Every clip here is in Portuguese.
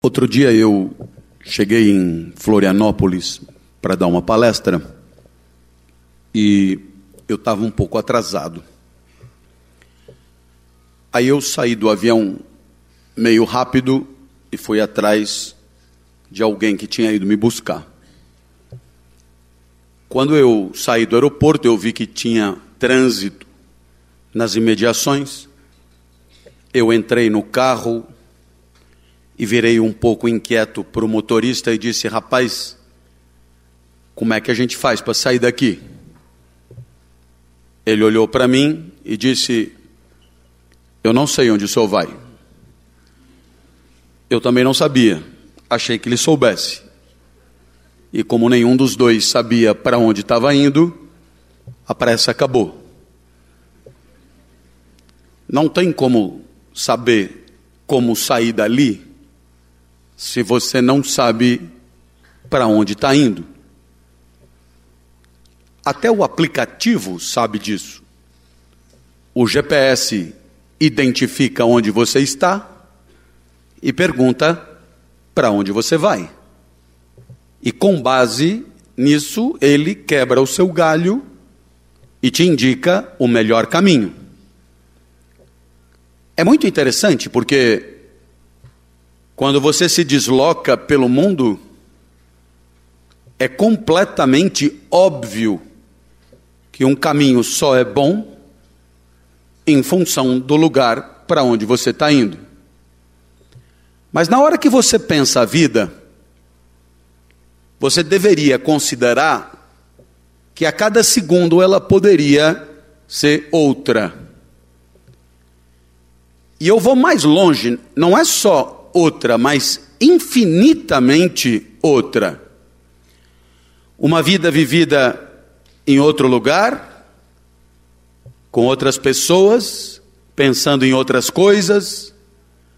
Outro dia eu cheguei em Florianópolis para dar uma palestra e eu estava um pouco atrasado. Aí eu saí do avião meio rápido e fui atrás de alguém que tinha ido me buscar. Quando eu saí do aeroporto, eu vi que tinha trânsito nas imediações. Eu entrei no carro e virei um pouco inquieto para o motorista e disse: Rapaz, como é que a gente faz para sair daqui? Ele olhou para mim e disse: Eu não sei onde o senhor vai. Eu também não sabia, achei que ele soubesse. E como nenhum dos dois sabia para onde estava indo, a pressa acabou. Não tem como saber como sair dali se você não sabe para onde está indo. Até o aplicativo sabe disso. O GPS identifica onde você está e pergunta para onde você vai. E com base nisso, ele quebra o seu galho e te indica o melhor caminho. É muito interessante porque quando você se desloca pelo mundo, é completamente óbvio que um caminho só é bom em função do lugar para onde você está indo. Mas na hora que você pensa a vida, você deveria considerar que a cada segundo ela poderia ser outra. E eu vou mais longe, não é só outra, mas infinitamente outra. Uma vida vivida em outro lugar, com outras pessoas, pensando em outras coisas,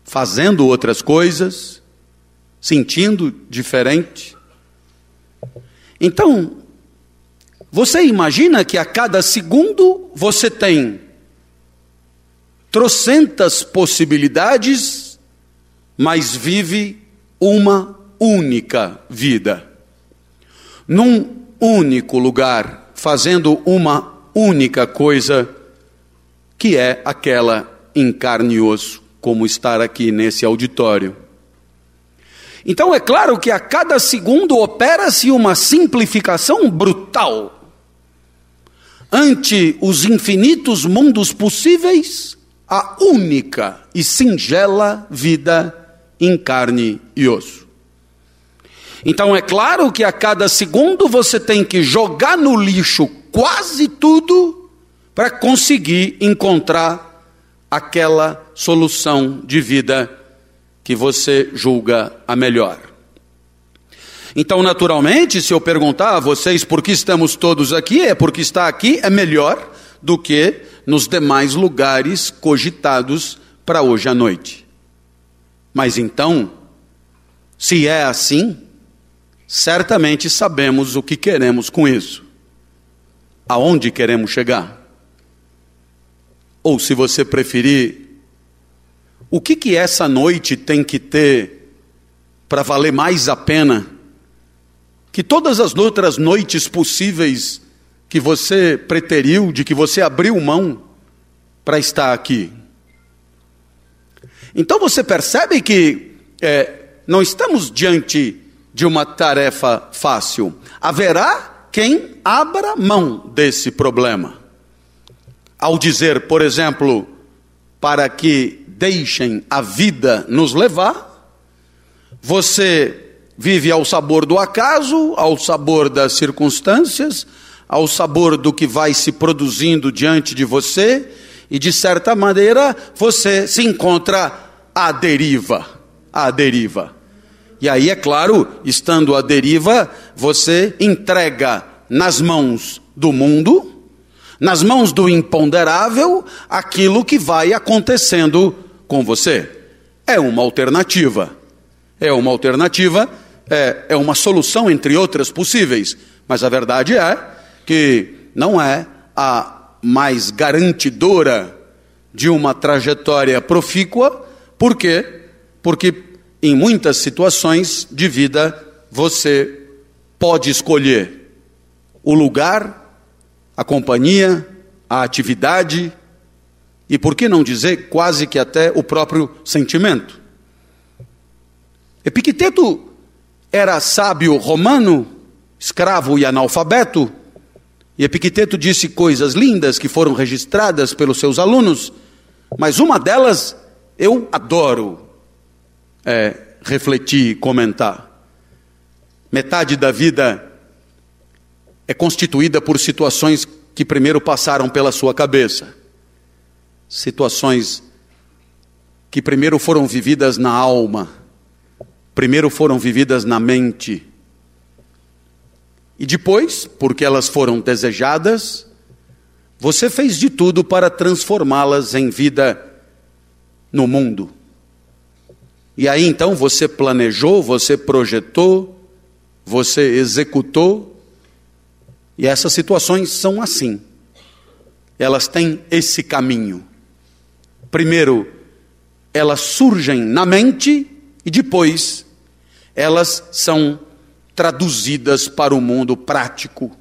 fazendo outras coisas, sentindo diferente. Então, você imagina que a cada segundo você tem trocentas possibilidades mas vive uma única vida. Num único lugar, fazendo uma única coisa, que é aquela em carne e osso, como estar aqui nesse auditório. Então é claro que a cada segundo opera-se uma simplificação brutal. Ante os infinitos mundos possíveis, a única e singela vida em carne e osso. Então é claro que a cada segundo você tem que jogar no lixo quase tudo para conseguir encontrar aquela solução de vida que você julga a melhor. Então, naturalmente, se eu perguntar a vocês por que estamos todos aqui, é porque estar aqui é melhor do que nos demais lugares cogitados para hoje à noite. Mas então, se é assim, certamente sabemos o que queremos com isso. Aonde queremos chegar? Ou se você preferir, o que que essa noite tem que ter para valer mais a pena que todas as outras noites possíveis que você preteriu, de que você abriu mão para estar aqui? Então você percebe que é, não estamos diante de uma tarefa fácil. Haverá quem abra mão desse problema. Ao dizer, por exemplo, para que deixem a vida nos levar, você vive ao sabor do acaso, ao sabor das circunstâncias, ao sabor do que vai se produzindo diante de você, e de certa maneira você se encontra à deriva, à deriva. E aí, é claro, estando à deriva, você entrega nas mãos do mundo, nas mãos do imponderável, aquilo que vai acontecendo com você. É uma alternativa. É uma alternativa, é, é uma solução entre outras possíveis. Mas a verdade é que não é a mais garantidora de uma trajetória profícua, por quê? Porque em muitas situações de vida, você pode escolher o lugar, a companhia, a atividade e, por que não dizer, quase que até o próprio sentimento. Epicteto era sábio romano, escravo e analfabeto, e Epicteto disse coisas lindas que foram registradas pelos seus alunos, mas uma delas eu adoro é, refletir e comentar. Metade da vida é constituída por situações que primeiro passaram pela sua cabeça, situações que primeiro foram vividas na alma, primeiro foram vividas na mente, e depois, porque elas foram desejadas, você fez de tudo para transformá-las em vida no mundo. E aí então você planejou, você projetou, você executou, e essas situações são assim. Elas têm esse caminho. Primeiro, elas surgem na mente e depois elas são traduzidas para o mundo prático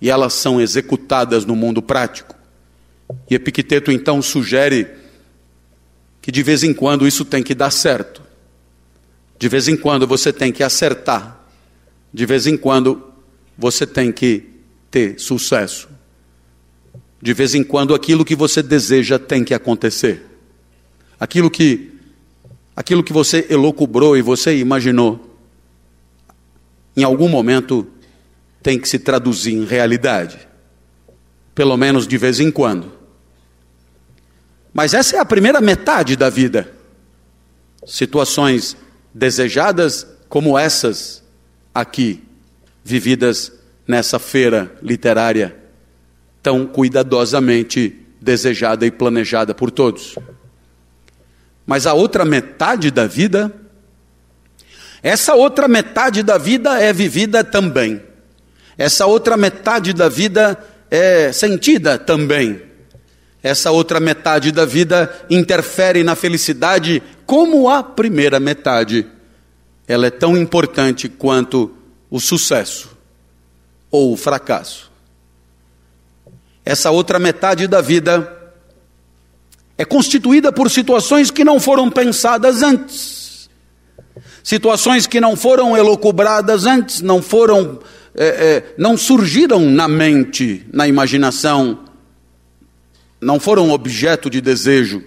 e elas são executadas no mundo prático. E Epicteto então sugere que de vez em quando isso tem que dar certo. De vez em quando você tem que acertar. De vez em quando você tem que ter sucesso. De vez em quando aquilo que você deseja tem que acontecer. Aquilo que aquilo que você elocubrou e você imaginou em algum momento tem que se traduzir em realidade. Pelo menos de vez em quando. Mas essa é a primeira metade da vida. Situações desejadas como essas aqui, vividas nessa feira literária, tão cuidadosamente desejada e planejada por todos. Mas a outra metade da vida, essa outra metade da vida é vivida também. Essa outra metade da vida é sentida também essa outra metade da vida interfere na felicidade como a primeira metade. Ela é tão importante quanto o sucesso ou o fracasso. Essa outra metade da vida é constituída por situações que não foram pensadas antes, situações que não foram elocubradas antes, não foram, é, é, não surgiram na mente, na imaginação não foram objeto de desejo,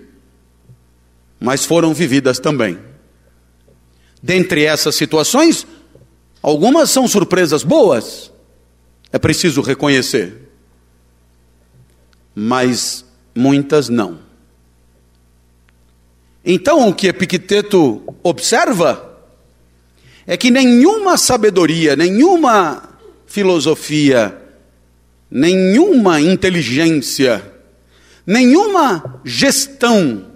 mas foram vividas também. Dentre essas situações, algumas são surpresas boas, é preciso reconhecer, mas muitas não. Então, o que Epicteto observa é que nenhuma sabedoria, nenhuma filosofia, nenhuma inteligência, Nenhuma gestão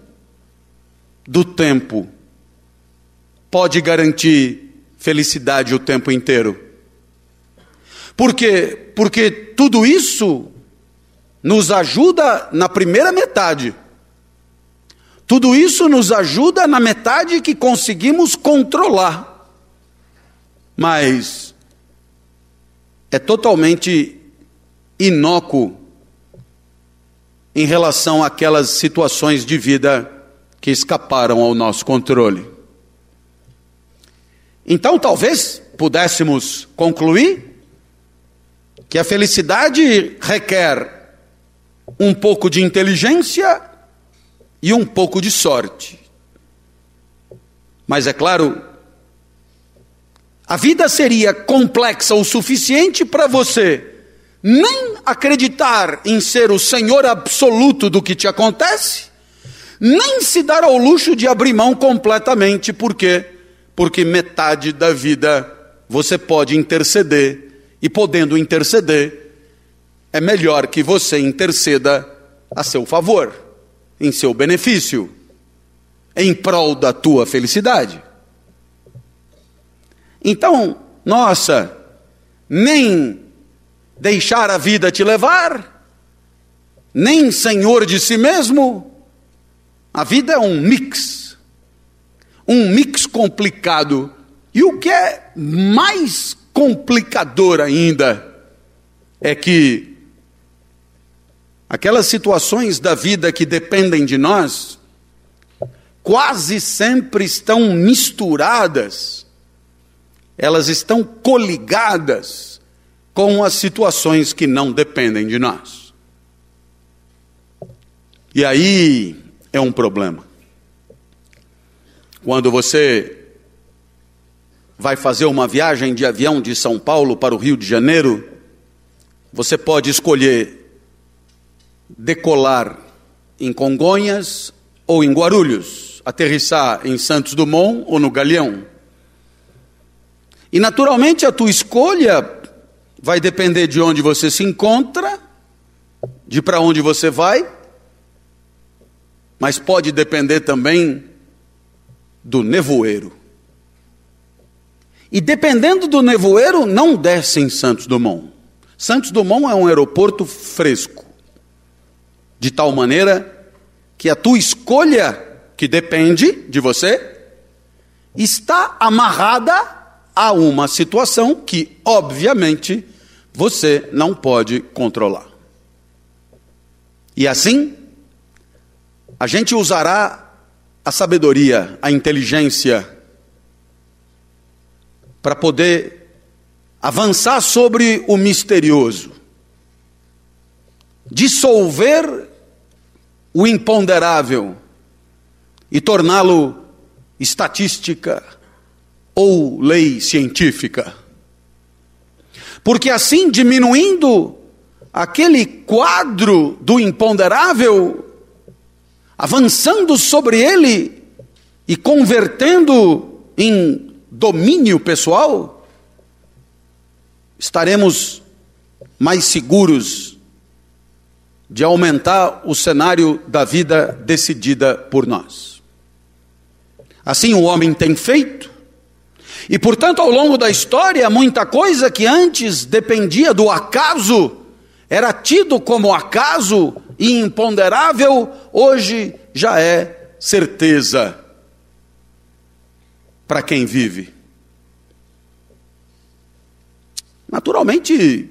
do tempo pode garantir felicidade o tempo inteiro. Por quê? Porque tudo isso nos ajuda na primeira metade. Tudo isso nos ajuda na metade que conseguimos controlar. Mas é totalmente inócuo em relação àquelas situações de vida que escaparam ao nosso controle. Então, talvez pudéssemos concluir que a felicidade requer um pouco de inteligência e um pouco de sorte. Mas é claro, a vida seria complexa o suficiente para você nem acreditar em ser o Senhor absoluto do que te acontece, nem se dar ao luxo de abrir mão completamente, por quê? Porque metade da vida você pode interceder, e podendo interceder, é melhor que você interceda a seu favor, em seu benefício, em prol da tua felicidade. Então, nossa, nem deixar a vida te levar, nem senhor de si mesmo. A vida é um mix, um mix complicado. E o que é mais complicador ainda é que aquelas situações da vida que dependem de nós quase sempre estão misturadas, elas estão coligadas com as situações que não dependem de nós. E aí é um problema. Quando você vai fazer uma viagem de avião de São Paulo para o Rio de Janeiro, você pode escolher decolar em Congonhas ou em Guarulhos, aterrissar em Santos Dumont ou no Galeão. E naturalmente a tua escolha vai depender de onde você se encontra, de para onde você vai, mas pode depender também do nevoeiro. E dependendo do nevoeiro, não desce em Santos Dumont. Santos Dumont é um aeroporto fresco, de tal maneira que a tua escolha, que depende de você, está amarrada a uma situação que, obviamente, você não pode controlar. E assim, a gente usará a sabedoria, a inteligência, para poder avançar sobre o misterioso, dissolver o imponderável e torná-lo estatística ou lei científica. Porque assim, diminuindo aquele quadro do imponderável, avançando sobre ele e convertendo em domínio pessoal, estaremos mais seguros de aumentar o cenário da vida decidida por nós. Assim o homem tem feito, e portanto, ao longo da história, muita coisa que antes dependia do acaso, era tido como acaso e imponderável, hoje já é certeza para quem vive. Naturalmente,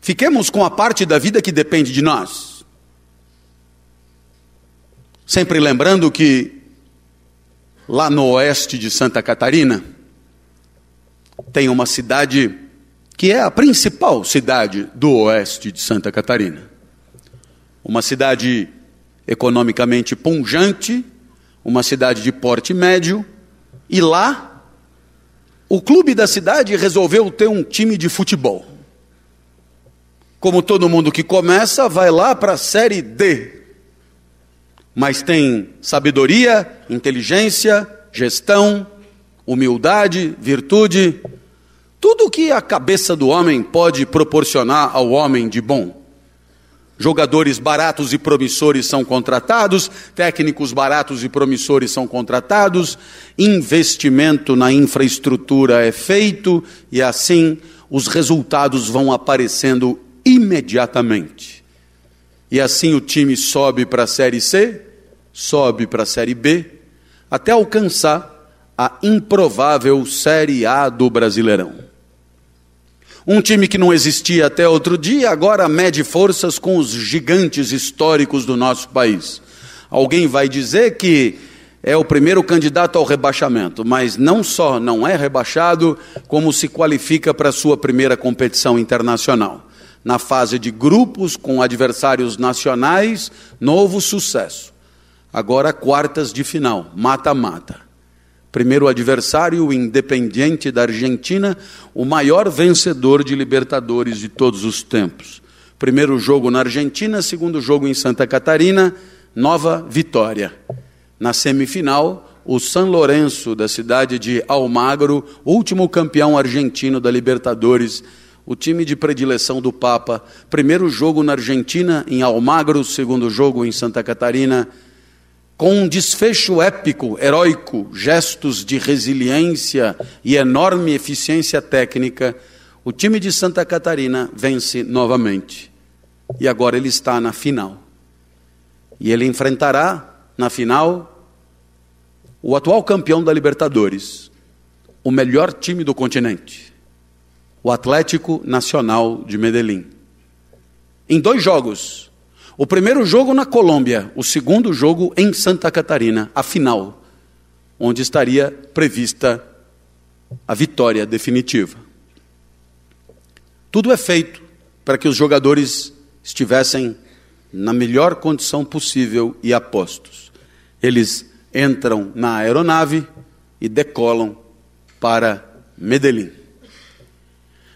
fiquemos com a parte da vida que depende de nós. Sempre lembrando que lá no oeste de Santa Catarina, tem uma cidade que é a principal cidade do oeste de Santa Catarina. Uma cidade economicamente punjante, uma cidade de porte médio, e lá o clube da cidade resolveu ter um time de futebol. Como todo mundo que começa, vai lá para a série D, mas tem sabedoria, inteligência, gestão, humildade, virtude, tudo o que a cabeça do homem pode proporcionar ao homem de bom. Jogadores baratos e promissores são contratados, técnicos baratos e promissores são contratados, investimento na infraestrutura é feito e assim os resultados vão aparecendo imediatamente. E assim o time sobe para a Série C, sobe para a Série B, até alcançar a improvável Série A do Brasileirão. Um time que não existia até outro dia, agora mede forças com os gigantes históricos do nosso país. Alguém vai dizer que é o primeiro candidato ao rebaixamento, mas não só não é rebaixado, como se qualifica para sua primeira competição internacional na fase de grupos com adversários nacionais, novo sucesso. Agora, quartas de final, mata-mata. Primeiro adversário, o Independiente da Argentina, o maior vencedor de Libertadores de todos os tempos. Primeiro jogo na Argentina, segundo jogo em Santa Catarina, nova vitória. Na semifinal, o San Lourenço, da cidade de Almagro, último campeão argentino da Libertadores o time de predileção do Papa. Primeiro jogo na Argentina, em Almagro, segundo jogo em Santa Catarina, com um desfecho épico, heróico, gestos de resiliência e enorme eficiência técnica, o time de Santa Catarina vence novamente. E agora ele está na final. E ele enfrentará, na final, o atual campeão da Libertadores, o melhor time do continente, o Atlético Nacional de Medellín. Em dois jogos. O primeiro jogo na Colômbia, o segundo jogo em Santa Catarina, a final, onde estaria prevista a vitória definitiva. Tudo é feito para que os jogadores estivessem na melhor condição possível e apostos. Eles entram na aeronave e decolam para Medellín.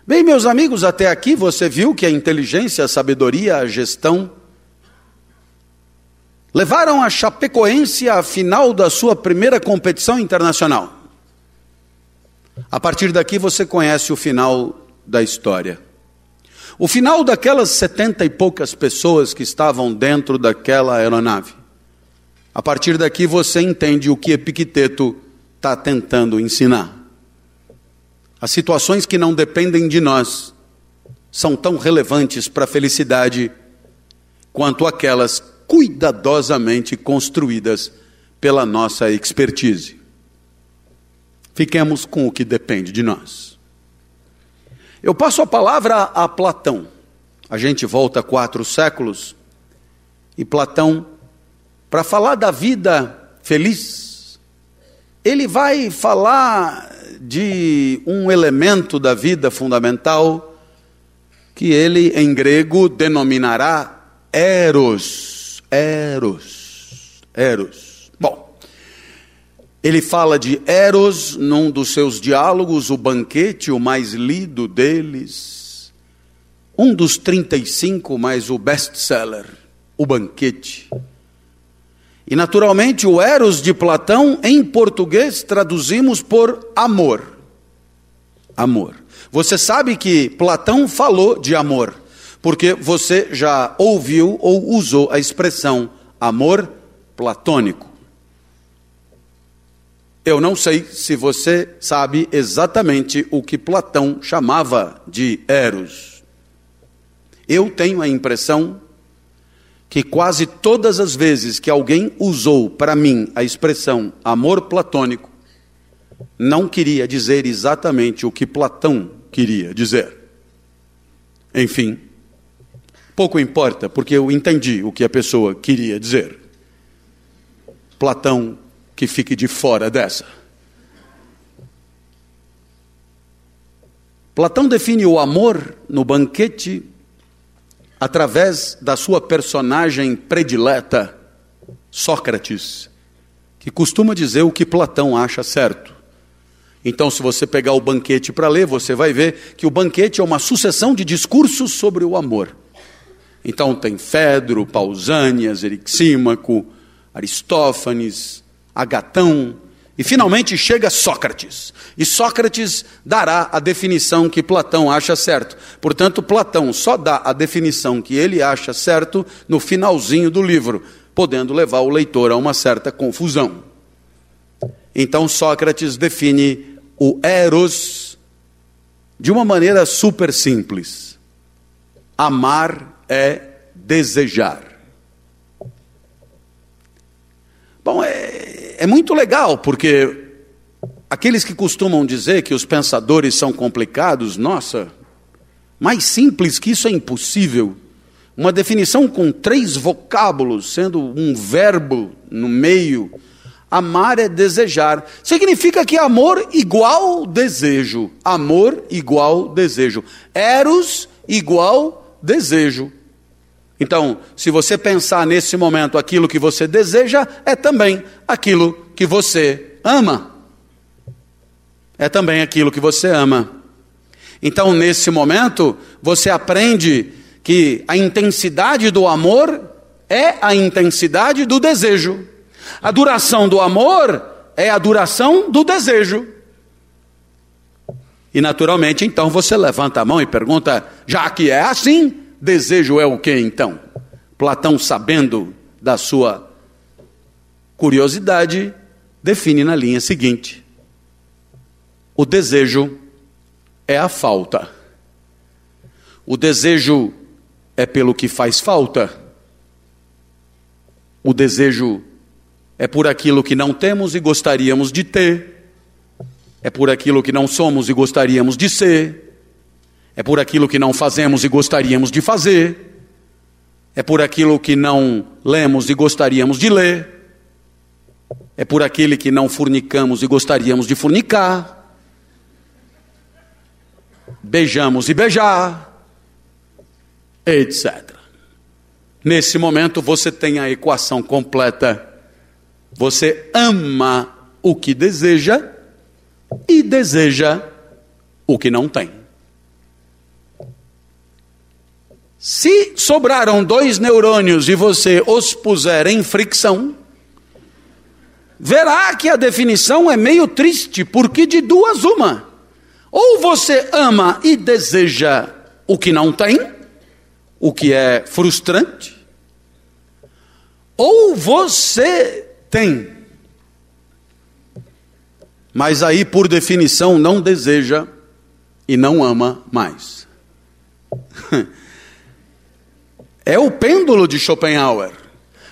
Bem, meus amigos, até aqui você viu que a inteligência, a sabedoria, a gestão levaram a Chapecoense à final da sua primeira competição internacional. A partir daqui você conhece o final da história. O final daquelas setenta e poucas pessoas que estavam dentro daquela aeronave. A partir daqui você entende o que Epicteto está tentando ensinar. As situações que não dependem de nós são tão relevantes para a felicidade quanto aquelas cuidadosamente construídas pela nossa expertise. Fiquemos com o que depende de nós. Eu passo a palavra a Platão. A gente volta quatro séculos e Platão, para falar da vida feliz, ele vai falar de um elemento da vida fundamental que ele, em grego, denominará eros. Eros. Eros. Bom, ele fala de eros num dos seus diálogos, o banquete, o mais lido deles. Um dos 35, mas o best-seller, o banquete. E naturalmente o Eros de Platão, em português, traduzimos por amor. Amor. Você sabe que Platão falou de amor, porque você já ouviu ou usou a expressão amor platônico. Eu não sei se você sabe exatamente o que Platão chamava de Eros. Eu tenho a impressão que quase todas as vezes que alguém usou para mim a expressão amor platônico, não queria dizer exatamente o que Platão queria dizer. Enfim, pouco importa, porque eu entendi o que a pessoa queria dizer. Platão que fique de fora dessa. Platão define o amor no banquete através da sua personagem predileta, Sócrates, que costuma dizer o que Platão acha certo. Então, se você pegar o banquete para ler, você vai ver que o banquete é uma sucessão de discursos sobre o amor. Então, tem Fedro, Pausânias, Erixímaco, Aristófanes, Agatão, e finalmente chega Sócrates. E Sócrates dará a definição que Platão acha certo. Portanto, Platão só dá a definição que ele acha certo no finalzinho do livro, podendo levar o leitor a uma certa confusão. Então, Sócrates define o eros de uma maneira super simples. Amar é desejar. Bom, é, é muito legal, porque aqueles que costumam dizer que os pensadores são complicados, nossa, mais simples que isso é impossível. Uma definição com três vocábulos, sendo um verbo no meio. Amar é desejar. Significa que amor igual desejo. Amor igual desejo. Eros igual desejo. Então, se você pensar nesse momento aquilo que você deseja, é também aquilo que você ama. É também aquilo que você ama. Então, nesse momento, você aprende que a intensidade do amor é a intensidade do desejo. A duração do amor é a duração do desejo. E naturalmente, então você levanta a mão e pergunta: já que é assim, Desejo é o que então? Platão, sabendo da sua curiosidade, define na linha seguinte: o desejo é a falta. O desejo é pelo que faz falta. O desejo é por aquilo que não temos e gostaríamos de ter, é por aquilo que não somos e gostaríamos de ser, é por aquilo que não fazemos e gostaríamos de fazer, é por aquilo que não lemos e gostaríamos de ler, é por aquele que não fornicamos e gostaríamos de fornicar, beijamos e beijar, etc. Nesse momento você tem a equação completa. Você ama o que deseja e deseja o que não tem. Se sobraram dois neurônios e você os puser em fricção, verá que a definição é meio triste, porque de duas uma. Ou você ama e deseja o que não tem, o que é frustrante, ou você tem, mas aí, por definição, não deseja e não ama mais. É o pêndulo de Schopenhauer.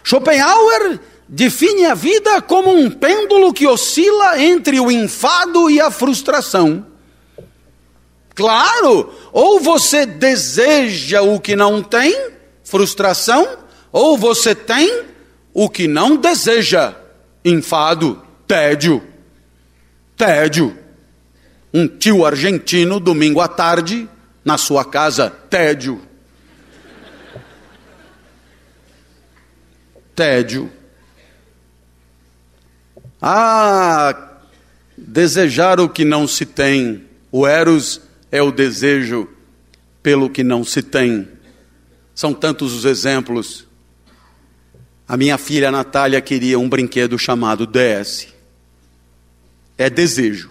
Schopenhauer define a vida como um pêndulo que oscila entre o enfado e a frustração. Claro, ou você deseja o que não tem, frustração, ou você tem o que não deseja, enfado, tédio. Tédio. Um tio argentino, domingo à tarde, na sua casa, tédio. Tédio. Ah, desejar o que não se tem. O Eros é o desejo pelo que não se tem. São tantos os exemplos. A minha filha Natália queria um brinquedo chamado DS. É desejo.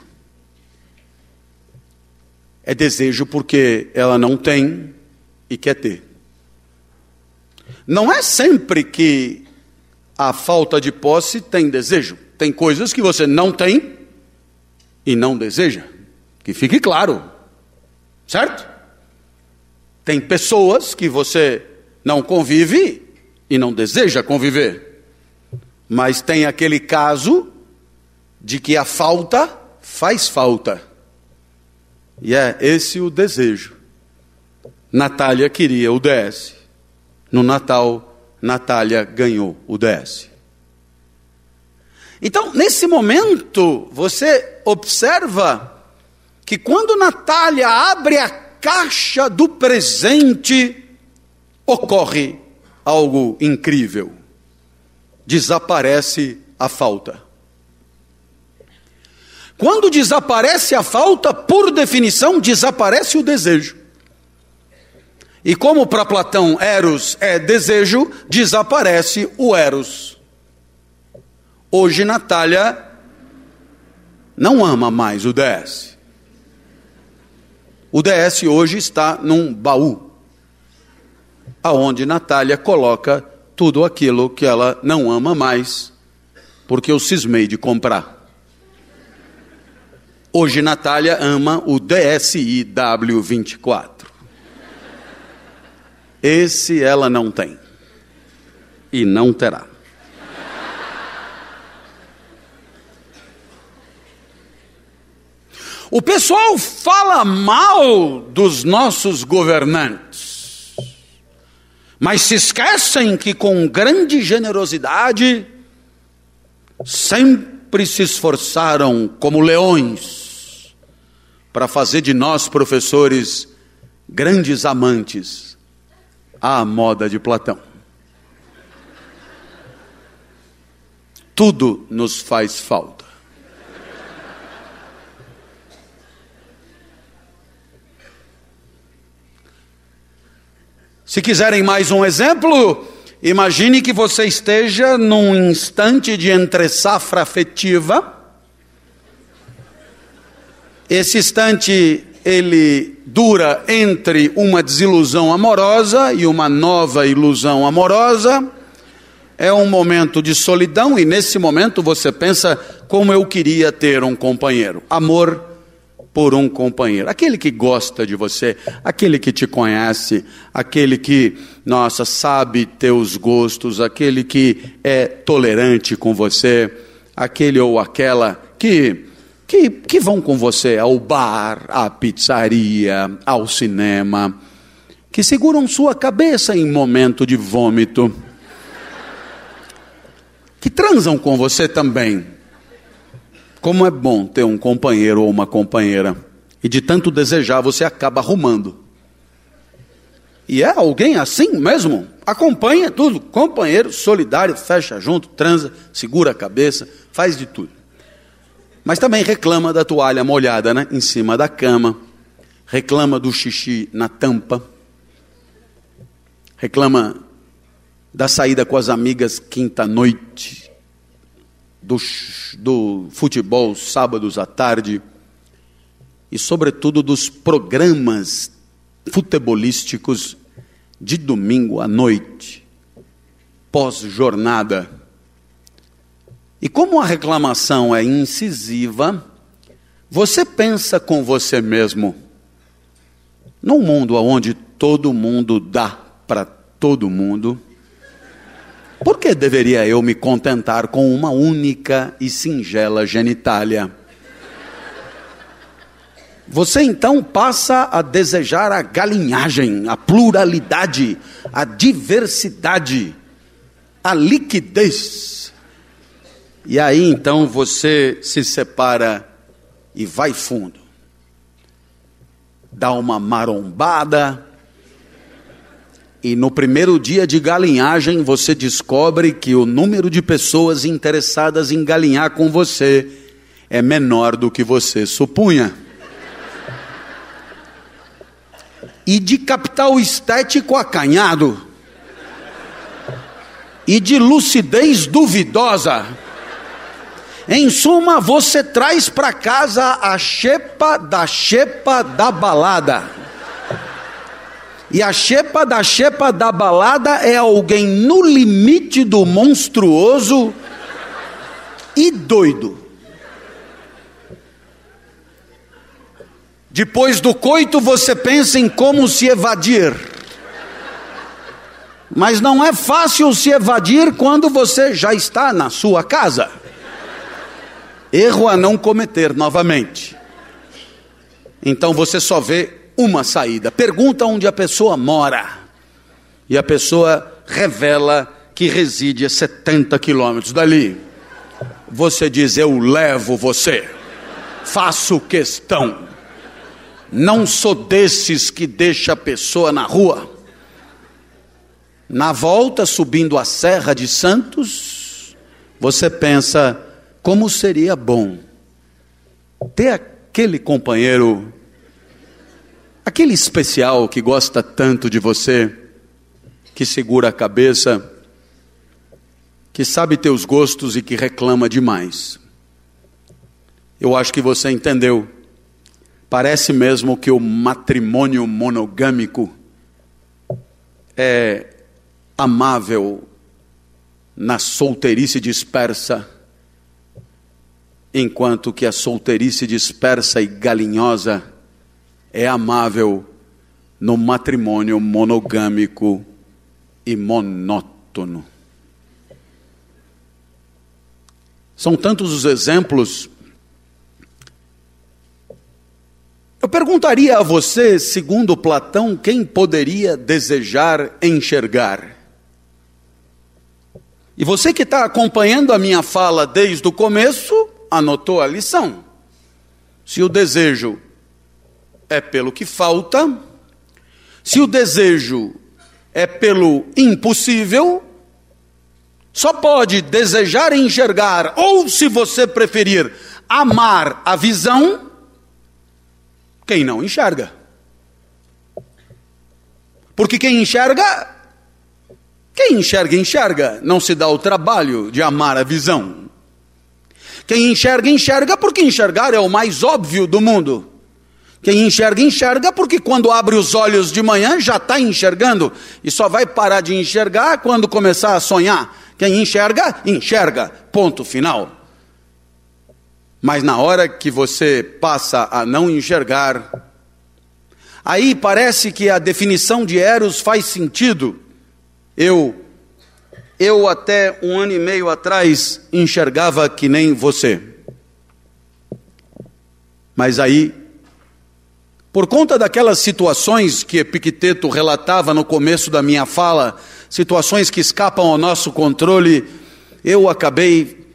É desejo porque ela não tem e quer ter. Não é sempre que a falta de posse tem desejo. Tem coisas que você não tem e não deseja. Que fique claro. Certo? Tem pessoas que você não convive e não deseja conviver. Mas tem aquele caso de que a falta faz falta. E é esse o desejo. Natália queria o DS. No Natal, Natália ganhou o DS. Então, nesse momento, você observa que quando Natália abre a caixa do presente, ocorre algo incrível. Desaparece a falta. Quando desaparece a falta, por definição, desaparece o desejo. E como para Platão Eros é desejo, desaparece o Eros. Hoje Natália não ama mais o DS. O DS hoje está num baú aonde Natália coloca tudo aquilo que ela não ama mais, porque eu cismei de comprar. Hoje Natália ama o DSI W24. Esse ela não tem. E não terá. O pessoal fala mal dos nossos governantes. Mas se esquecem que, com grande generosidade, sempre se esforçaram como leões para fazer de nós, professores, grandes amantes à moda de Platão. Tudo nos faz falta. Se quiserem mais um exemplo, imagine que você esteja num instante de entre-safra afetiva. Esse instante ele dura entre uma desilusão amorosa e uma nova ilusão amorosa. É um momento de solidão e nesse momento você pensa como eu queria ter um companheiro. Amor por um companheiro, aquele que gosta de você, aquele que te conhece, aquele que, nossa, sabe teus gostos, aquele que é tolerante com você, aquele ou aquela que, que, que vão com você ao bar, à pizzaria, ao cinema, que seguram sua cabeça em momento de vômito, que transam com você também como é bom ter um companheiro ou uma companheira. E de tanto desejar, você acaba arrumando. E é alguém assim mesmo? Acompanha tudo. Companheiro, solidário, fecha junto, transa, segura a cabeça, faz de tudo. Mas também reclama da toalha molhada né, em cima da cama. Reclama do xixi na tampa. Reclama da saída com as amigas quinta-noite do, do futebol sábados à tarde e, sobretudo, dos programas futebolísticos de domingo à noite, pós-jornada. E como a reclamação é incisiva, você pensa com você mesmo, num mundo onde todo mundo dá para todo mundo, por que deveria eu me contentar com uma única e singela genitália? Você então passa a desejar a galinhagem, a pluralidade, a diversidade, a liquidez. E aí então você se separa e vai fundo. Dá uma marombada, e no primeiro dia de galinhagem você descobre que o número de pessoas interessadas em galinhar com você é menor do que você supunha. E de capital estético acanhado. E de lucidez duvidosa. Em suma, você traz para casa a chepa da chepa da balada. E a chepa da chepa da balada é alguém no limite do monstruoso e doido. Depois do coito, você pensa em como se evadir. Mas não é fácil se evadir quando você já está na sua casa. Erro a não cometer novamente. Então você só vê uma saída. Pergunta onde a pessoa mora. E a pessoa revela que reside a 70 quilômetros dali. Você diz: Eu levo você. Faço questão. Não sou desses que deixa a pessoa na rua. Na volta, subindo a Serra de Santos, você pensa: como seria bom ter aquele companheiro Aquele especial que gosta tanto de você, que segura a cabeça, que sabe teus gostos e que reclama demais. Eu acho que você entendeu. Parece mesmo que o matrimônio monogâmico é amável na solteirice dispersa, enquanto que a solteirice dispersa e galinhosa é amável no matrimônio monogâmico e monótono. São tantos os exemplos. Eu perguntaria a você, segundo Platão, quem poderia desejar enxergar? E você que está acompanhando a minha fala desde o começo, anotou a lição. Se o desejo é pelo que falta, se o desejo é pelo impossível, só pode desejar e enxergar, ou se você preferir, amar a visão, quem não enxerga. Porque quem enxerga, quem enxerga, enxerga, não se dá o trabalho de amar a visão. Quem enxerga, enxerga, porque enxergar é o mais óbvio do mundo. Quem enxerga, enxerga, porque quando abre os olhos de manhã já está enxergando e só vai parar de enxergar quando começar a sonhar. Quem enxerga, enxerga. Ponto final. Mas na hora que você passa a não enxergar, aí parece que a definição de Eros faz sentido. Eu eu até um ano e meio atrás enxergava que nem você. Mas aí, por conta daquelas situações que Epicteto relatava no começo da minha fala, situações que escapam ao nosso controle, eu acabei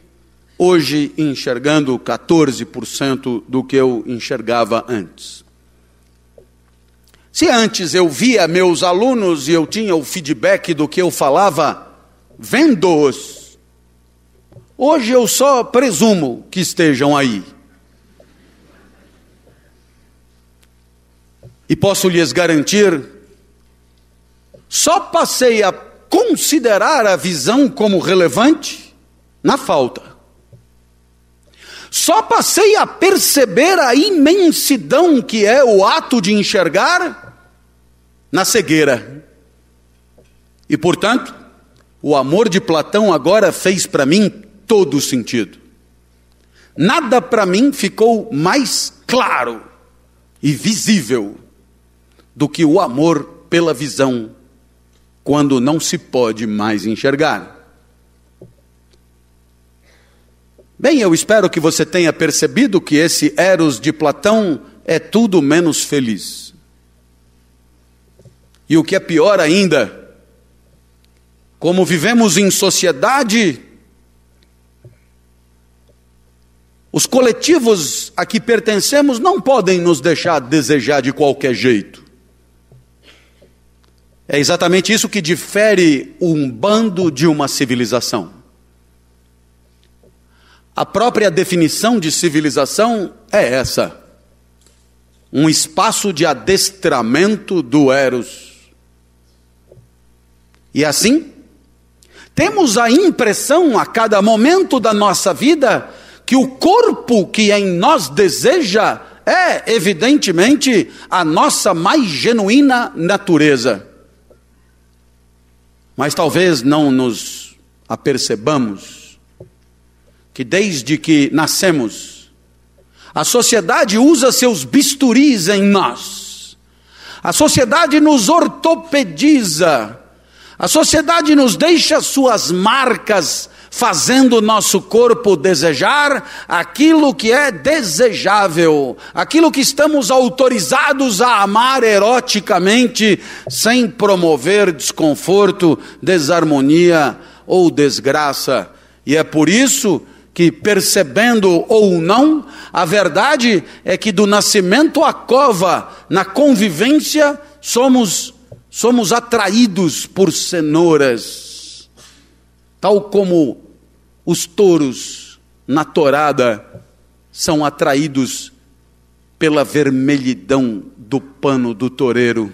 hoje enxergando 14% do que eu enxergava antes. Se antes eu via meus alunos e eu tinha o feedback do que eu falava, vendo-os, hoje eu só presumo que estejam aí. E posso lhes garantir, só passei a considerar a visão como relevante na falta. Só passei a perceber a imensidão que é o ato de enxergar na cegueira. E, portanto, o amor de Platão agora fez para mim todo o sentido. Nada para mim ficou mais claro e visível do que o amor pela visão, quando não se pode mais enxergar. Bem, eu espero que você tenha percebido que esse Eros de Platão é tudo menos feliz. E o que é pior ainda, como vivemos em sociedade, os coletivos a que pertencemos não podem nos deixar desejar de qualquer jeito. É exatamente isso que difere um bando de uma civilização. A própria definição de civilização é essa: um espaço de adestramento do Eros. E assim, temos a impressão a cada momento da nossa vida que o corpo que em nós deseja é, evidentemente, a nossa mais genuína natureza. Mas talvez não nos apercebamos que desde que nascemos, a sociedade usa seus bisturis em nós, a sociedade nos ortopediza, a sociedade nos deixa suas marcas, fazendo o nosso corpo desejar aquilo que é desejável, aquilo que estamos autorizados a amar eroticamente, sem promover desconforto, desarmonia ou desgraça. E é por isso que, percebendo ou não, a verdade é que do nascimento à cova, na convivência, somos, somos atraídos por cenouras, tal como os touros na torada são atraídos pela vermelhidão do pano do toureiro.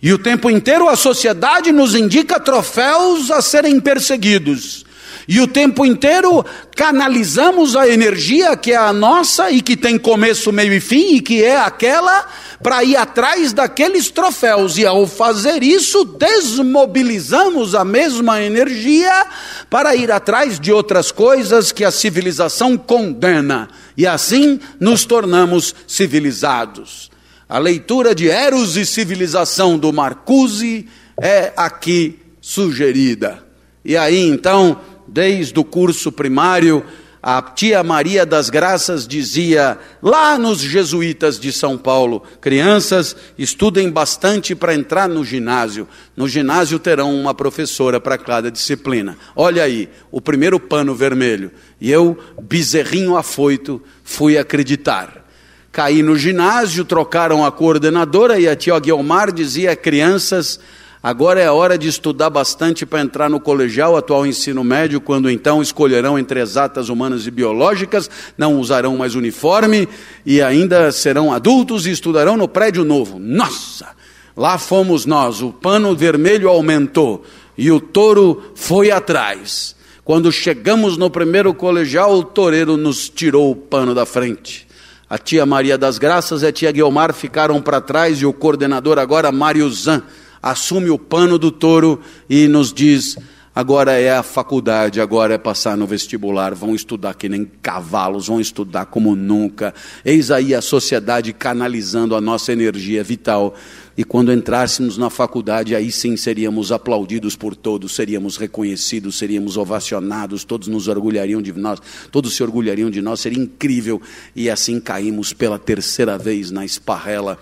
E o tempo inteiro a sociedade nos indica troféus a serem perseguidos. E o tempo inteiro canalizamos a energia que é a nossa e que tem começo, meio e fim, e que é aquela para ir atrás daqueles troféus. E ao fazer isso, desmobilizamos a mesma energia para ir atrás de outras coisas que a civilização condena. E assim nos tornamos civilizados. A leitura de Eros e Civilização do Marcuse é aqui sugerida. E aí então desde o curso primário, a tia Maria das Graças dizia, lá nos jesuítas de São Paulo, crianças, estudem bastante para entrar no ginásio. No ginásio terão uma professora para cada disciplina. Olha aí, o primeiro pano vermelho. E eu, bezerrinho afoito, fui acreditar. Caí no ginásio, trocaram a coordenadora e a tia Guilmar dizia, crianças, Agora é a hora de estudar bastante para entrar no colegial, atual ensino médio, quando então escolherão entre exatas humanas e biológicas, não usarão mais uniforme e ainda serão adultos e estudarão no prédio novo. Nossa! Lá fomos nós, o pano vermelho aumentou e o touro foi atrás. Quando chegamos no primeiro colegial, o toureiro nos tirou o pano da frente. A tia Maria das Graças e a tia Guilmar ficaram para trás e o coordenador agora, Mário Zan, assume o pano do touro e nos diz: agora é a faculdade, agora é passar no vestibular, vão estudar que nem cavalos, vão estudar como nunca. Eis aí a sociedade canalizando a nossa energia vital. E quando entrássemos na faculdade, aí sim seríamos aplaudidos por todos, seríamos reconhecidos, seríamos ovacionados, todos nos orgulhariam de nós, todos se orgulhariam de nós, seria incrível. E assim caímos pela terceira vez na esparrela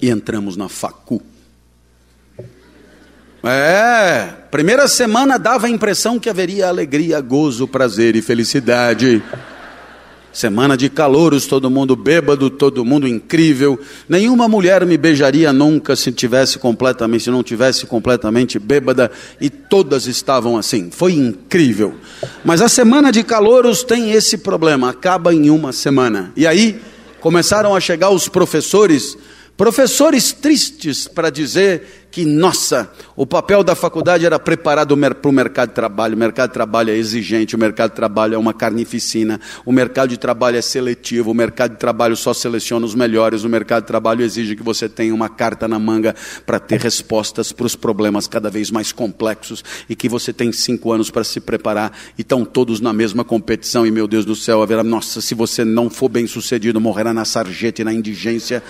e entramos na facu. É, primeira semana dava a impressão que haveria alegria, gozo, prazer e felicidade. Semana de calouros, todo mundo bêbado, todo mundo incrível. Nenhuma mulher me beijaria nunca se tivesse completamente, se não tivesse completamente bêbada, e todas estavam assim. Foi incrível. Mas a semana de calouros tem esse problema, acaba em uma semana. E aí começaram a chegar os professores, professores tristes para dizer que, nossa, o papel da faculdade era preparar para o mercado de trabalho. O mercado de trabalho é exigente, o mercado de trabalho é uma carnificina, o mercado de trabalho é seletivo, o mercado de trabalho só seleciona os melhores, o mercado de trabalho exige que você tenha uma carta na manga para ter respostas para os problemas cada vez mais complexos e que você tem cinco anos para se preparar e estão todos na mesma competição. E, meu Deus do céu, haverá, nossa, se você não for bem sucedido, morrerá na sarjeta e na indigência.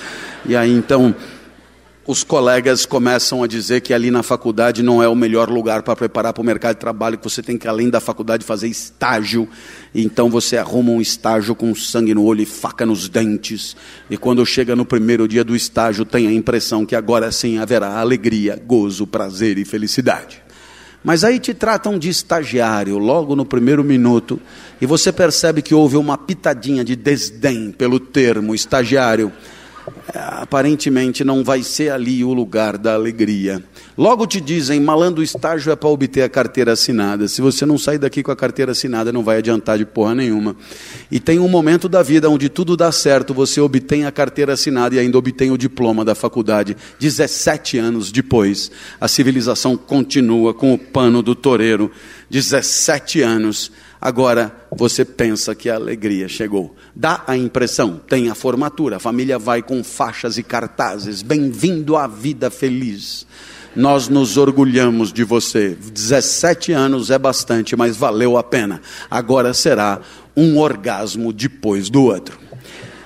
E aí então os colegas começam a dizer que ali na faculdade não é o melhor lugar para preparar para o mercado de trabalho, que você tem que, além da faculdade, fazer estágio. Então você arruma um estágio com sangue no olho e faca nos dentes. E quando chega no primeiro dia do estágio, tem a impressão que agora sim haverá alegria, gozo, prazer e felicidade. Mas aí te tratam de estagiário logo no primeiro minuto, e você percebe que houve uma pitadinha de desdém pelo termo estagiário aparentemente não vai ser ali o lugar da alegria. Logo te dizem, malandro, estágio é para obter a carteira assinada. Se você não sair daqui com a carteira assinada, não vai adiantar de porra nenhuma. E tem um momento da vida onde tudo dá certo, você obtém a carteira assinada e ainda obtém o diploma da faculdade. 17 anos depois, a civilização continua com o pano do toureiro. 17 anos Agora você pensa que a alegria chegou. Dá a impressão, tem a formatura, a família vai com faixas e cartazes. Bem-vindo à vida feliz. Nós nos orgulhamos de você. 17 anos é bastante, mas valeu a pena. Agora será um orgasmo depois do outro.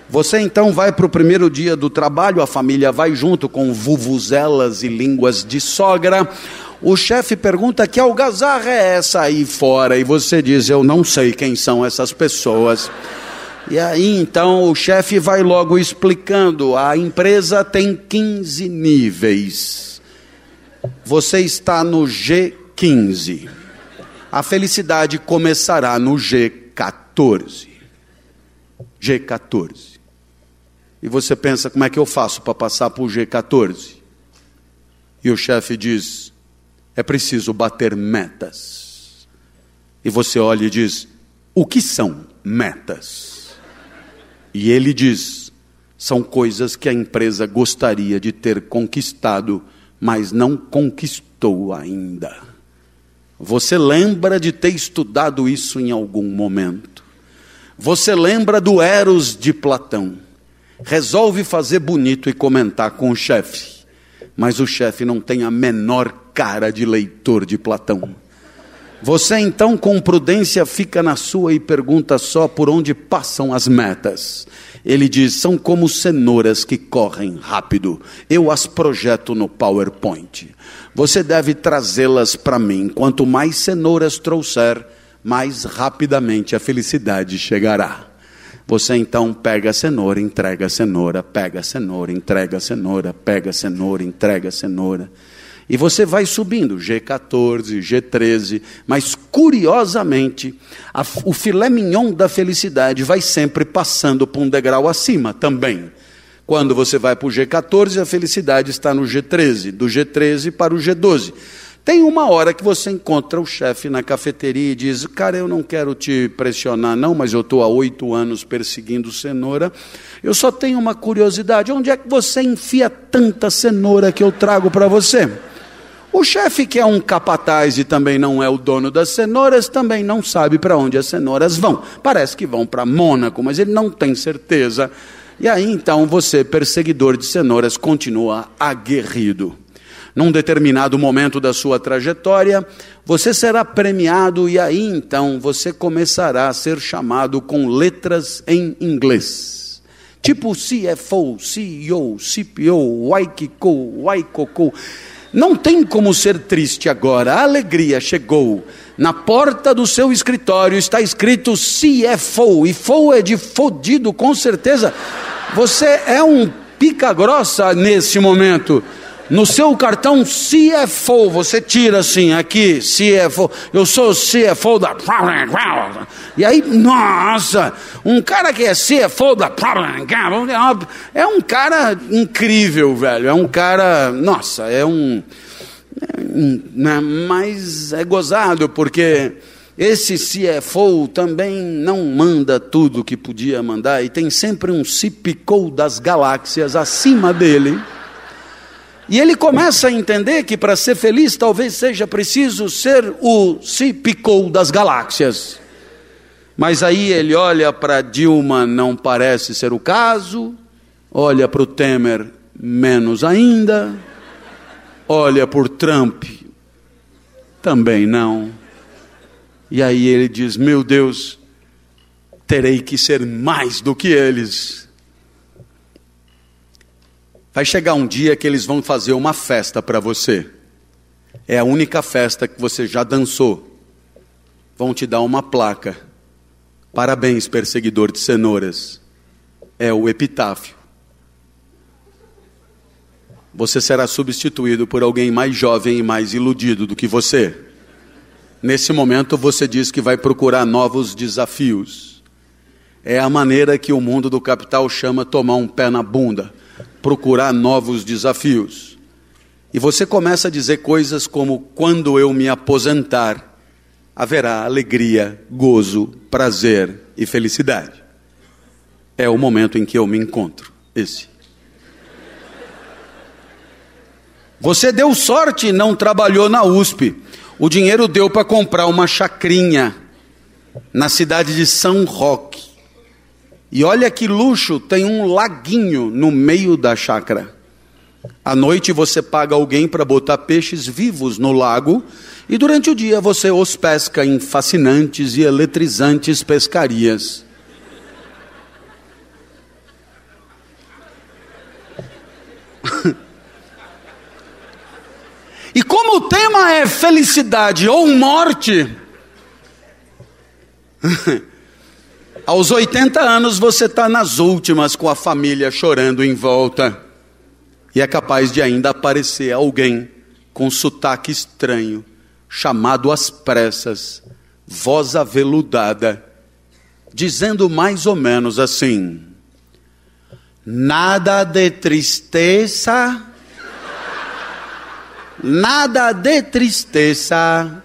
Você então vai para o primeiro dia do trabalho, a família vai junto com vuvuzelas e línguas de sogra o chefe pergunta que algazarra é essa aí fora? E você diz, eu não sei quem são essas pessoas. E aí então o chefe vai logo explicando: a empresa tem 15 níveis. Você está no G15. A felicidade começará no G14. G14. E você pensa: como é que eu faço para passar para o G14? E o chefe diz: é preciso bater metas. E você olha e diz: o que são metas? E ele diz: são coisas que a empresa gostaria de ter conquistado, mas não conquistou ainda. Você lembra de ter estudado isso em algum momento. Você lembra do Eros de Platão. Resolve fazer bonito e comentar com o chefe. Mas o chefe não tem a menor cara de leitor de Platão. Você então, com prudência, fica na sua e pergunta só por onde passam as metas. Ele diz: são como cenouras que correm rápido. Eu as projeto no PowerPoint. Você deve trazê-las para mim. Quanto mais cenouras trouxer, mais rapidamente a felicidade chegará. Você então pega a cenoura, entrega a cenoura, pega a cenoura, entrega a cenoura, pega a cenoura, entrega a cenoura. E você vai subindo, G14, G13, mas curiosamente, a, o filé mignon da felicidade vai sempre passando por um degrau acima também. Quando você vai para o G14, a felicidade está no G13, do G13 para o G12. Tem uma hora que você encontra o chefe na cafeteria e diz: Cara, eu não quero te pressionar, não, mas eu estou há oito anos perseguindo cenoura. Eu só tenho uma curiosidade: onde é que você enfia tanta cenoura que eu trago para você? O chefe, que é um capataz e também não é o dono das cenouras, também não sabe para onde as cenouras vão. Parece que vão para Mônaco, mas ele não tem certeza. E aí então você, perseguidor de cenouras, continua aguerrido. Num determinado momento da sua trajetória, você será premiado e aí então você começará a ser chamado com letras em inglês. Tipo CFO, CEO, CPO, Waikiko, Waikoko. Não tem como ser triste agora, a alegria chegou. Na porta do seu escritório está escrito CFO, e FO é de fodido, com certeza. Você é um pica grossa nesse momento. No seu cartão CFO, você tira assim, aqui, CFO, eu sou CFO da. E aí, nossa, um cara que é CFO da. É um cara incrível, velho. É um cara, nossa, é um. É, mas é gozado, porque esse CFO também não manda tudo que podia mandar, e tem sempre um CPCO das galáxias acima dele. E ele começa a entender que para ser feliz talvez seja preciso ser o Cipicou das galáxias. Mas aí ele olha para Dilma, não parece ser o caso, olha para o Temer, menos ainda, olha por Trump, também não. E aí ele diz: Meu Deus, terei que ser mais do que eles. Vai chegar um dia que eles vão fazer uma festa para você. É a única festa que você já dançou. Vão te dar uma placa. Parabéns, perseguidor de cenouras. É o epitáfio. Você será substituído por alguém mais jovem e mais iludido do que você. Nesse momento você diz que vai procurar novos desafios. É a maneira que o mundo do capital chama tomar um pé na bunda procurar novos desafios. E você começa a dizer coisas como: quando eu me aposentar, haverá alegria, gozo, prazer e felicidade. É o momento em que eu me encontro, esse. Você deu sorte e não trabalhou na USP. O dinheiro deu para comprar uma chacrinha na cidade de São Roque. E olha que luxo, tem um laguinho no meio da chácara. À noite você paga alguém para botar peixes vivos no lago, e durante o dia você os pesca em fascinantes e eletrizantes pescarias. e como o tema é felicidade ou morte, Aos 80 anos você está nas últimas com a família chorando em volta. E é capaz de ainda aparecer alguém com sotaque estranho, chamado às pressas, voz aveludada, dizendo mais ou menos assim: Nada de tristeza, nada de tristeza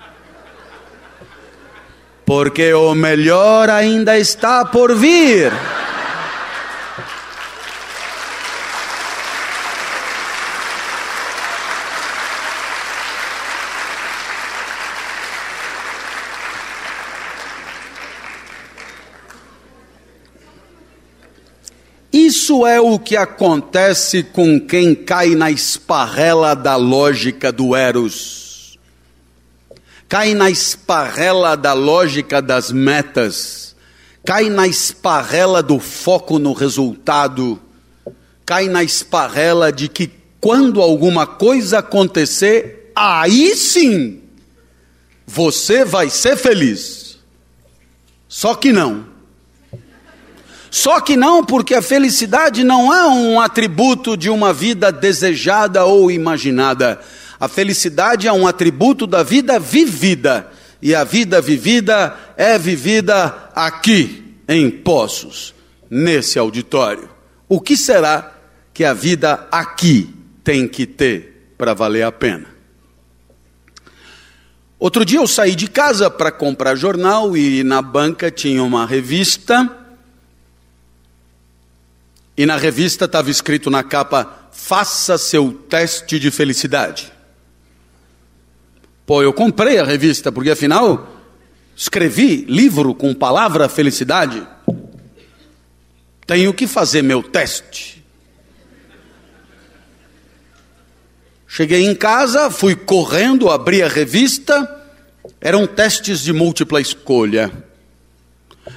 porque o melhor ainda está por vir. Isso é o que acontece com quem cai na esparrela da lógica do Eros cai na esparrela da lógica das metas, cai na esparrela do foco no resultado, cai na esparrela de que quando alguma coisa acontecer, aí sim você vai ser feliz. Só que não. Só que não, porque a felicidade não é um atributo de uma vida desejada ou imaginada. A felicidade é um atributo da vida vivida, e a vida vivida é vivida aqui, em Poços, nesse auditório. O que será que a vida aqui tem que ter para valer a pena? Outro dia eu saí de casa para comprar jornal e na banca tinha uma revista. E na revista estava escrito na capa: Faça seu teste de felicidade. Pô, eu comprei a revista, porque afinal, escrevi livro com palavra felicidade. Tenho que fazer meu teste. Cheguei em casa, fui correndo, abri a revista, eram testes de múltipla escolha.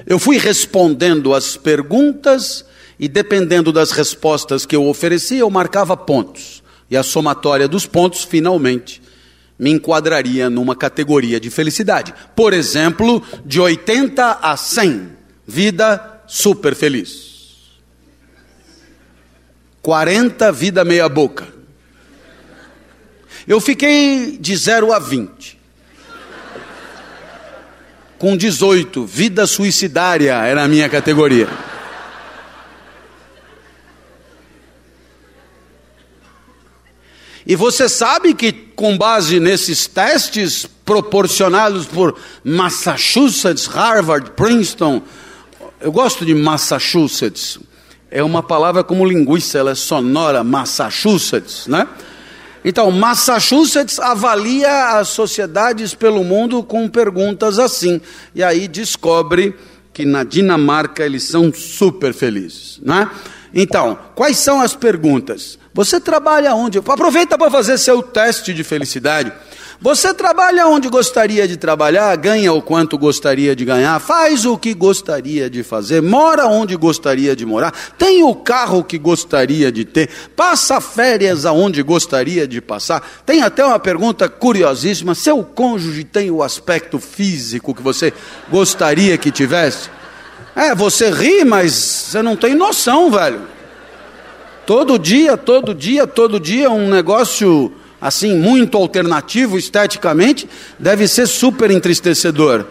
Eu fui respondendo as perguntas e, dependendo das respostas que eu oferecia, eu marcava pontos. E a somatória dos pontos, finalmente, me enquadraria numa categoria de felicidade. Por exemplo, de 80 a 100, vida super feliz. 40, vida meia boca. Eu fiquei de 0 a 20. Com 18, vida suicidária era a minha categoria. E você sabe que, com base nesses testes proporcionados por Massachusetts, Harvard, Princeton, eu gosto de Massachusetts, é uma palavra como linguista, ela é sonora, Massachusetts, né? Então, Massachusetts avalia as sociedades pelo mundo com perguntas assim, e aí descobre que na Dinamarca eles são super felizes, né? Então, quais são as perguntas? Você trabalha onde? Aproveita para fazer seu teste de felicidade. Você trabalha onde gostaria de trabalhar, ganha o quanto gostaria de ganhar, faz o que gostaria de fazer, mora onde gostaria de morar, tem o carro que gostaria de ter, passa férias aonde gostaria de passar. Tem até uma pergunta curiosíssima: seu cônjuge tem o aspecto físico que você gostaria que tivesse? É, você ri, mas você não tem noção, velho. Todo dia, todo dia, todo dia, um negócio assim, muito alternativo esteticamente, deve ser super entristecedor.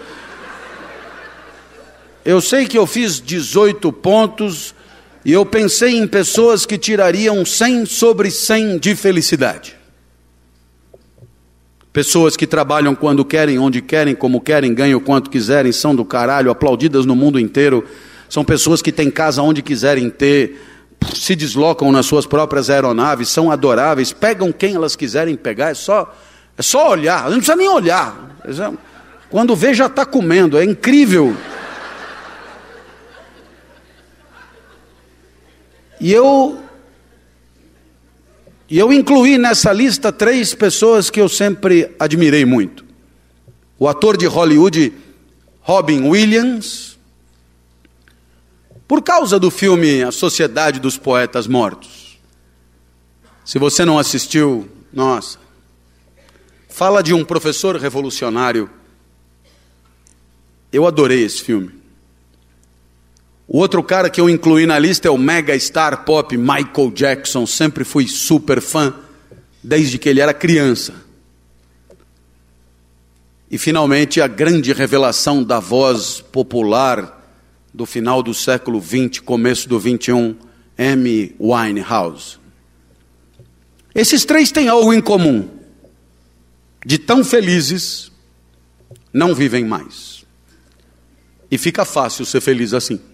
Eu sei que eu fiz 18 pontos e eu pensei em pessoas que tirariam 100 sobre 100 de felicidade. Pessoas que trabalham quando querem, onde querem, como querem, ganham quanto quiserem, são do caralho, aplaudidas no mundo inteiro. São pessoas que têm casa onde quiserem ter, se deslocam nas suas próprias aeronaves, são adoráveis, pegam quem elas quiserem pegar, é só, é só olhar, não precisa nem olhar. Quando vê, já está comendo, é incrível. E eu e eu incluí nessa lista três pessoas que eu sempre admirei muito. O ator de Hollywood Robin Williams, por causa do filme A Sociedade dos Poetas Mortos. Se você não assistiu, nossa. Fala de um professor revolucionário. Eu adorei esse filme. O outro cara que eu incluí na lista é o mega star pop Michael Jackson. Sempre fui super fã, desde que ele era criança. E finalmente a grande revelação da voz popular do final do século XX, começo do XXI, Amy Winehouse. Esses três têm algo em comum. De tão felizes, não vivem mais. E fica fácil ser feliz assim.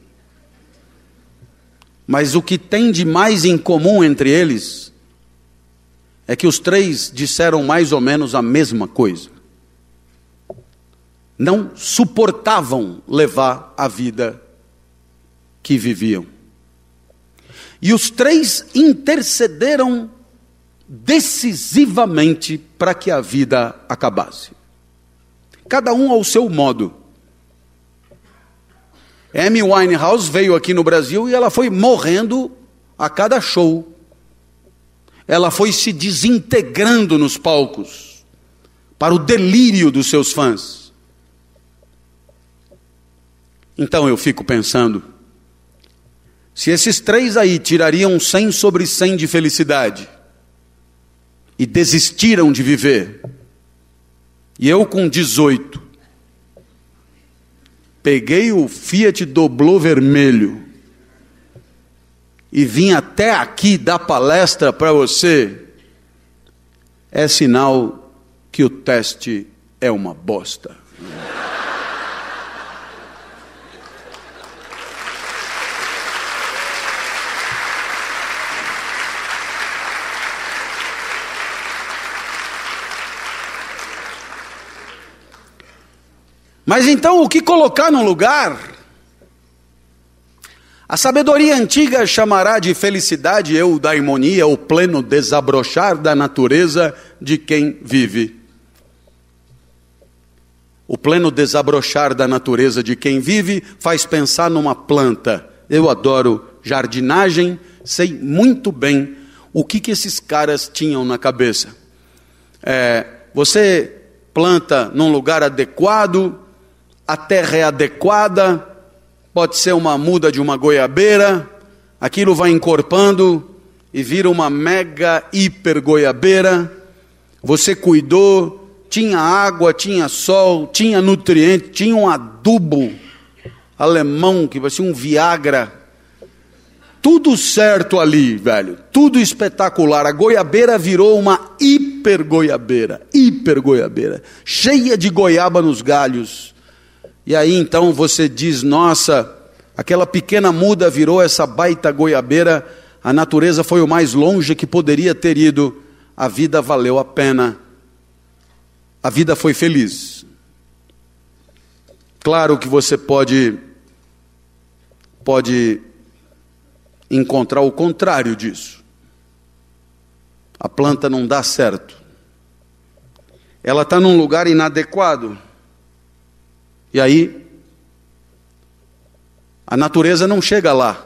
Mas o que tem de mais em comum entre eles é que os três disseram mais ou menos a mesma coisa. Não suportavam levar a vida que viviam. E os três intercederam decisivamente para que a vida acabasse. Cada um ao seu modo. Amy Winehouse veio aqui no Brasil e ela foi morrendo a cada show. Ela foi se desintegrando nos palcos, para o delírio dos seus fãs. Então eu fico pensando, se esses três aí tirariam 100 sobre 100 de felicidade e desistiram de viver, e eu com 18, peguei o Fiat Doblô vermelho e vim até aqui dar palestra para você, é sinal que o teste é uma bosta. Mas então o que colocar no lugar? A sabedoria antiga chamará de felicidade eudaimonia, o pleno desabrochar da natureza de quem vive. O pleno desabrochar da natureza de quem vive faz pensar numa planta. Eu adoro jardinagem, sei muito bem o que, que esses caras tinham na cabeça. É, você planta num lugar adequado, a terra é adequada, pode ser uma muda de uma goiabeira, aquilo vai encorpando e vira uma mega hiper goiabeira. Você cuidou, tinha água, tinha sol, tinha nutriente, tinha um adubo alemão que parecia um Viagra. Tudo certo ali, velho. Tudo espetacular. A goiabeira virou uma hiper goiabeira, hiper goiabeira, cheia de goiaba nos galhos. E aí então você diz: "Nossa, aquela pequena muda virou essa baita goiabeira. A natureza foi o mais longe que poderia ter ido. A vida valeu a pena." a vida foi feliz. Claro que você pode pode encontrar o contrário disso. A planta não dá certo. Ela está num lugar inadequado. E aí, a natureza não chega lá.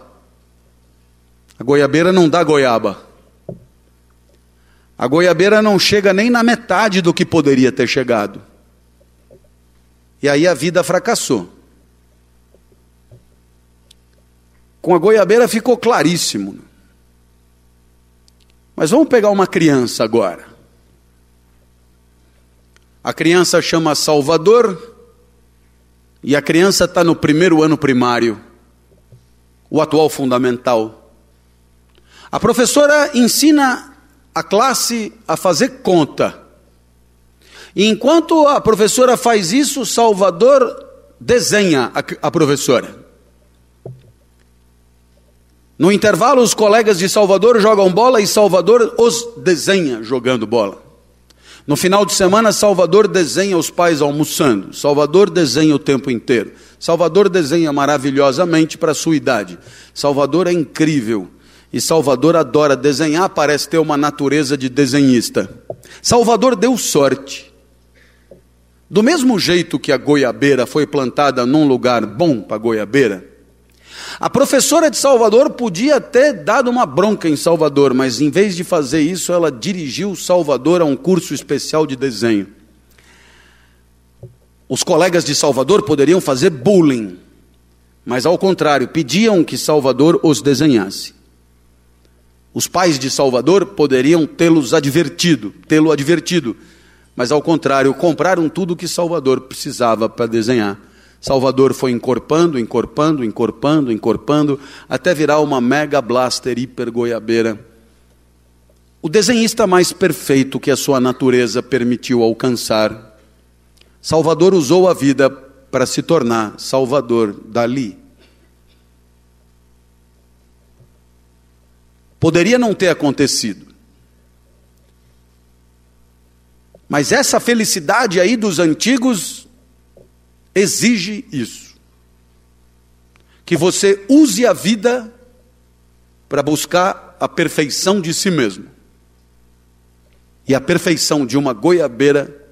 A goiabeira não dá goiaba. A goiabeira não chega nem na metade do que poderia ter chegado. E aí a vida fracassou. Com a goiabeira ficou claríssimo. Mas vamos pegar uma criança agora. A criança chama Salvador e a criança está no primeiro ano primário, o atual fundamental. A professora ensina a classe a fazer conta. E enquanto a professora faz isso, Salvador desenha a, a professora. No intervalo, os colegas de Salvador jogam bola e Salvador os desenha jogando bola. No final de semana, Salvador desenha os pais almoçando. Salvador desenha o tempo inteiro. Salvador desenha maravilhosamente para a sua idade. Salvador é incrível. E Salvador adora desenhar, parece ter uma natureza de desenhista. Salvador deu sorte. Do mesmo jeito que a goiabeira foi plantada num lugar bom para goiabeira, a professora de Salvador podia ter dado uma bronca em Salvador, mas em vez de fazer isso, ela dirigiu Salvador a um curso especial de desenho. Os colegas de Salvador poderiam fazer bullying, mas ao contrário, pediam que Salvador os desenhasse. Os pais de Salvador poderiam tê-los advertido, tê-lo advertido, mas ao contrário, compraram tudo o que Salvador precisava para desenhar. Salvador foi encorpando, encorpando, encorpando, encorpando, até virar uma mega blaster hiper goiabeira. O desenhista mais perfeito que a sua natureza permitiu alcançar. Salvador usou a vida para se tornar Salvador Dali. Poderia não ter acontecido. Mas essa felicidade aí dos antigos exige isso. Que você use a vida para buscar a perfeição de si mesmo. E a perfeição de uma goiabeira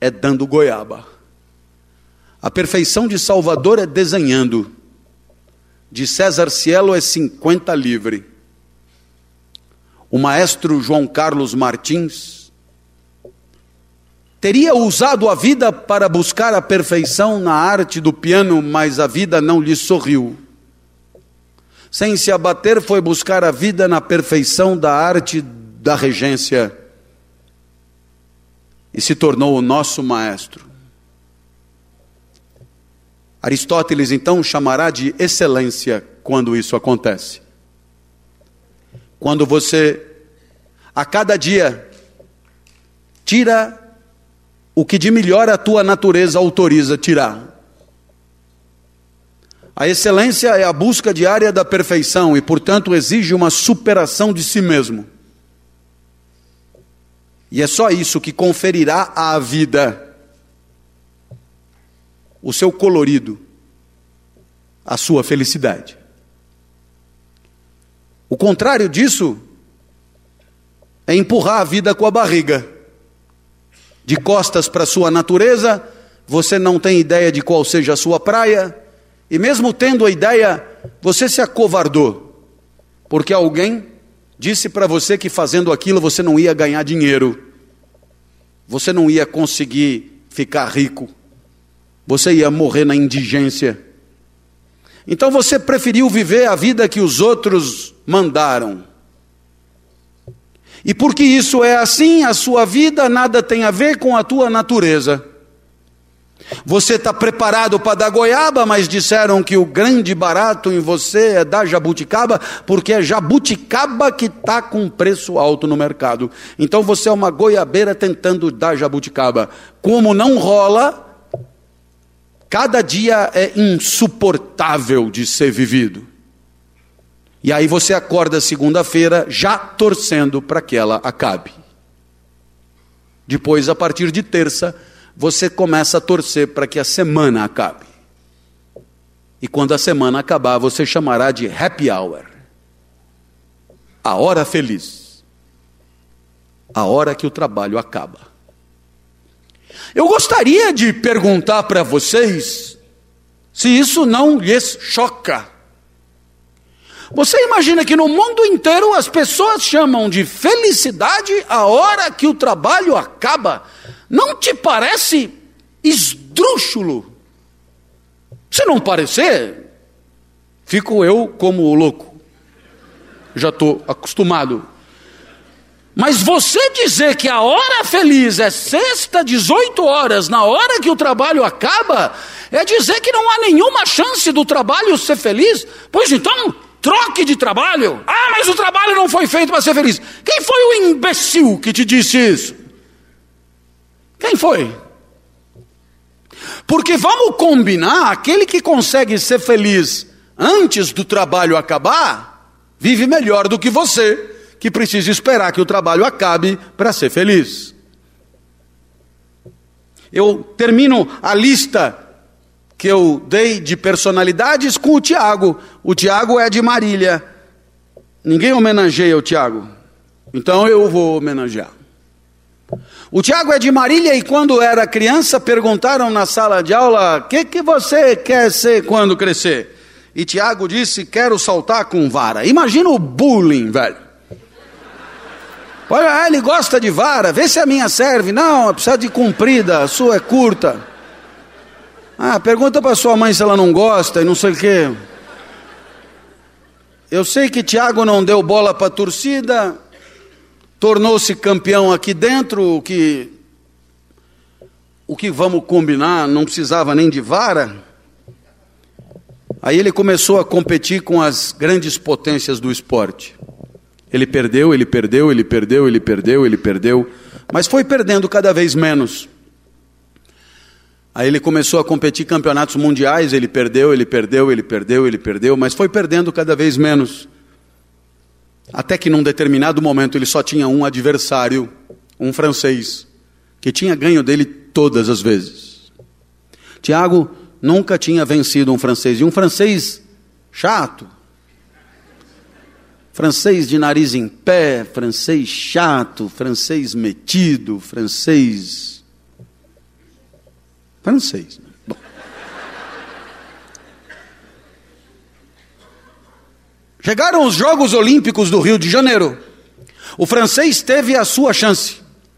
é dando goiaba. A perfeição de Salvador é desenhando. De César Cielo é 50 livre o maestro João Carlos Martins, teria usado a vida para buscar a perfeição na arte do piano, mas a vida não lhe sorriu. Sem se abater, foi buscar a vida na perfeição da arte da regência e se tornou o nosso maestro. Aristóteles então chamará de excelência quando isso acontece. Quando você, a cada dia, tira o que de melhor a tua natureza autoriza tirar. A excelência é a busca diária da perfeição e, portanto, exige uma superação de si mesmo. E é só isso que conferirá à vida o seu colorido, a sua felicidade. O contrário disso é empurrar a vida com a barriga. De costas para sua natureza, você não tem ideia de qual seja a sua praia, e mesmo tendo a ideia, você se acovardou, porque alguém disse para você que fazendo aquilo você não ia ganhar dinheiro, você não ia conseguir ficar rico, você ia morrer na indigência. Então você preferiu viver a vida que os outros mandaram. E porque isso é assim, a sua vida nada tem a ver com a tua natureza. Você está preparado para dar goiaba, mas disseram que o grande barato em você é dar jabuticaba, porque é jabuticaba que está com preço alto no mercado. Então você é uma goiabeira tentando dar jabuticaba. Como não rola, cada dia é insuportável de ser vivido. E aí você acorda segunda-feira já torcendo para que ela acabe. Depois, a partir de terça, você começa a torcer para que a semana acabe. E quando a semana acabar, você chamará de happy hour a hora feliz, a hora que o trabalho acaba. Eu gostaria de perguntar para vocês se isso não lhes choca. Você imagina que no mundo inteiro as pessoas chamam de felicidade a hora que o trabalho acaba? Não te parece esdrúxulo? Se não parecer, fico eu como louco. Já estou acostumado. Mas você dizer que a hora feliz é sexta, 18 horas, na hora que o trabalho acaba, é dizer que não há nenhuma chance do trabalho ser feliz? Pois então, Troque de trabalho. Ah, mas o trabalho não foi feito para ser feliz. Quem foi o imbecil que te disse isso? Quem foi? Porque vamos combinar: aquele que consegue ser feliz antes do trabalho acabar, vive melhor do que você, que precisa esperar que o trabalho acabe para ser feliz. Eu termino a lista que eu dei de personalidades com o Tiago. O Tiago é de Marília. Ninguém homenageia o Tiago. Então eu vou homenagear. O Tiago é de Marília e quando era criança perguntaram na sala de aula: "O que que você quer ser quando crescer?" E Tiago disse: "Quero saltar com vara". Imagina o bullying, velho. Olha, ele gosta de vara, vê se a minha serve. Não, precisa de comprida, a sua é curta. Ah, pergunta para sua mãe se ela não gosta e não sei o quê. Eu sei que Tiago não deu bola para a torcida, tornou-se campeão aqui dentro, o que o que vamos combinar, não precisava nem de vara. Aí ele começou a competir com as grandes potências do esporte. Ele perdeu, ele perdeu, ele perdeu, ele perdeu, ele perdeu, mas foi perdendo cada vez menos. Aí ele começou a competir campeonatos mundiais, ele perdeu, ele perdeu, ele perdeu, ele perdeu, mas foi perdendo cada vez menos. Até que num determinado momento ele só tinha um adversário, um francês, que tinha ganho dele todas as vezes. Tiago nunca tinha vencido um francês, e um francês chato. Francês de nariz em pé, francês chato, francês metido, francês Francês. Né? Bom. Chegaram os Jogos Olímpicos do Rio de Janeiro. O francês teve a sua chance,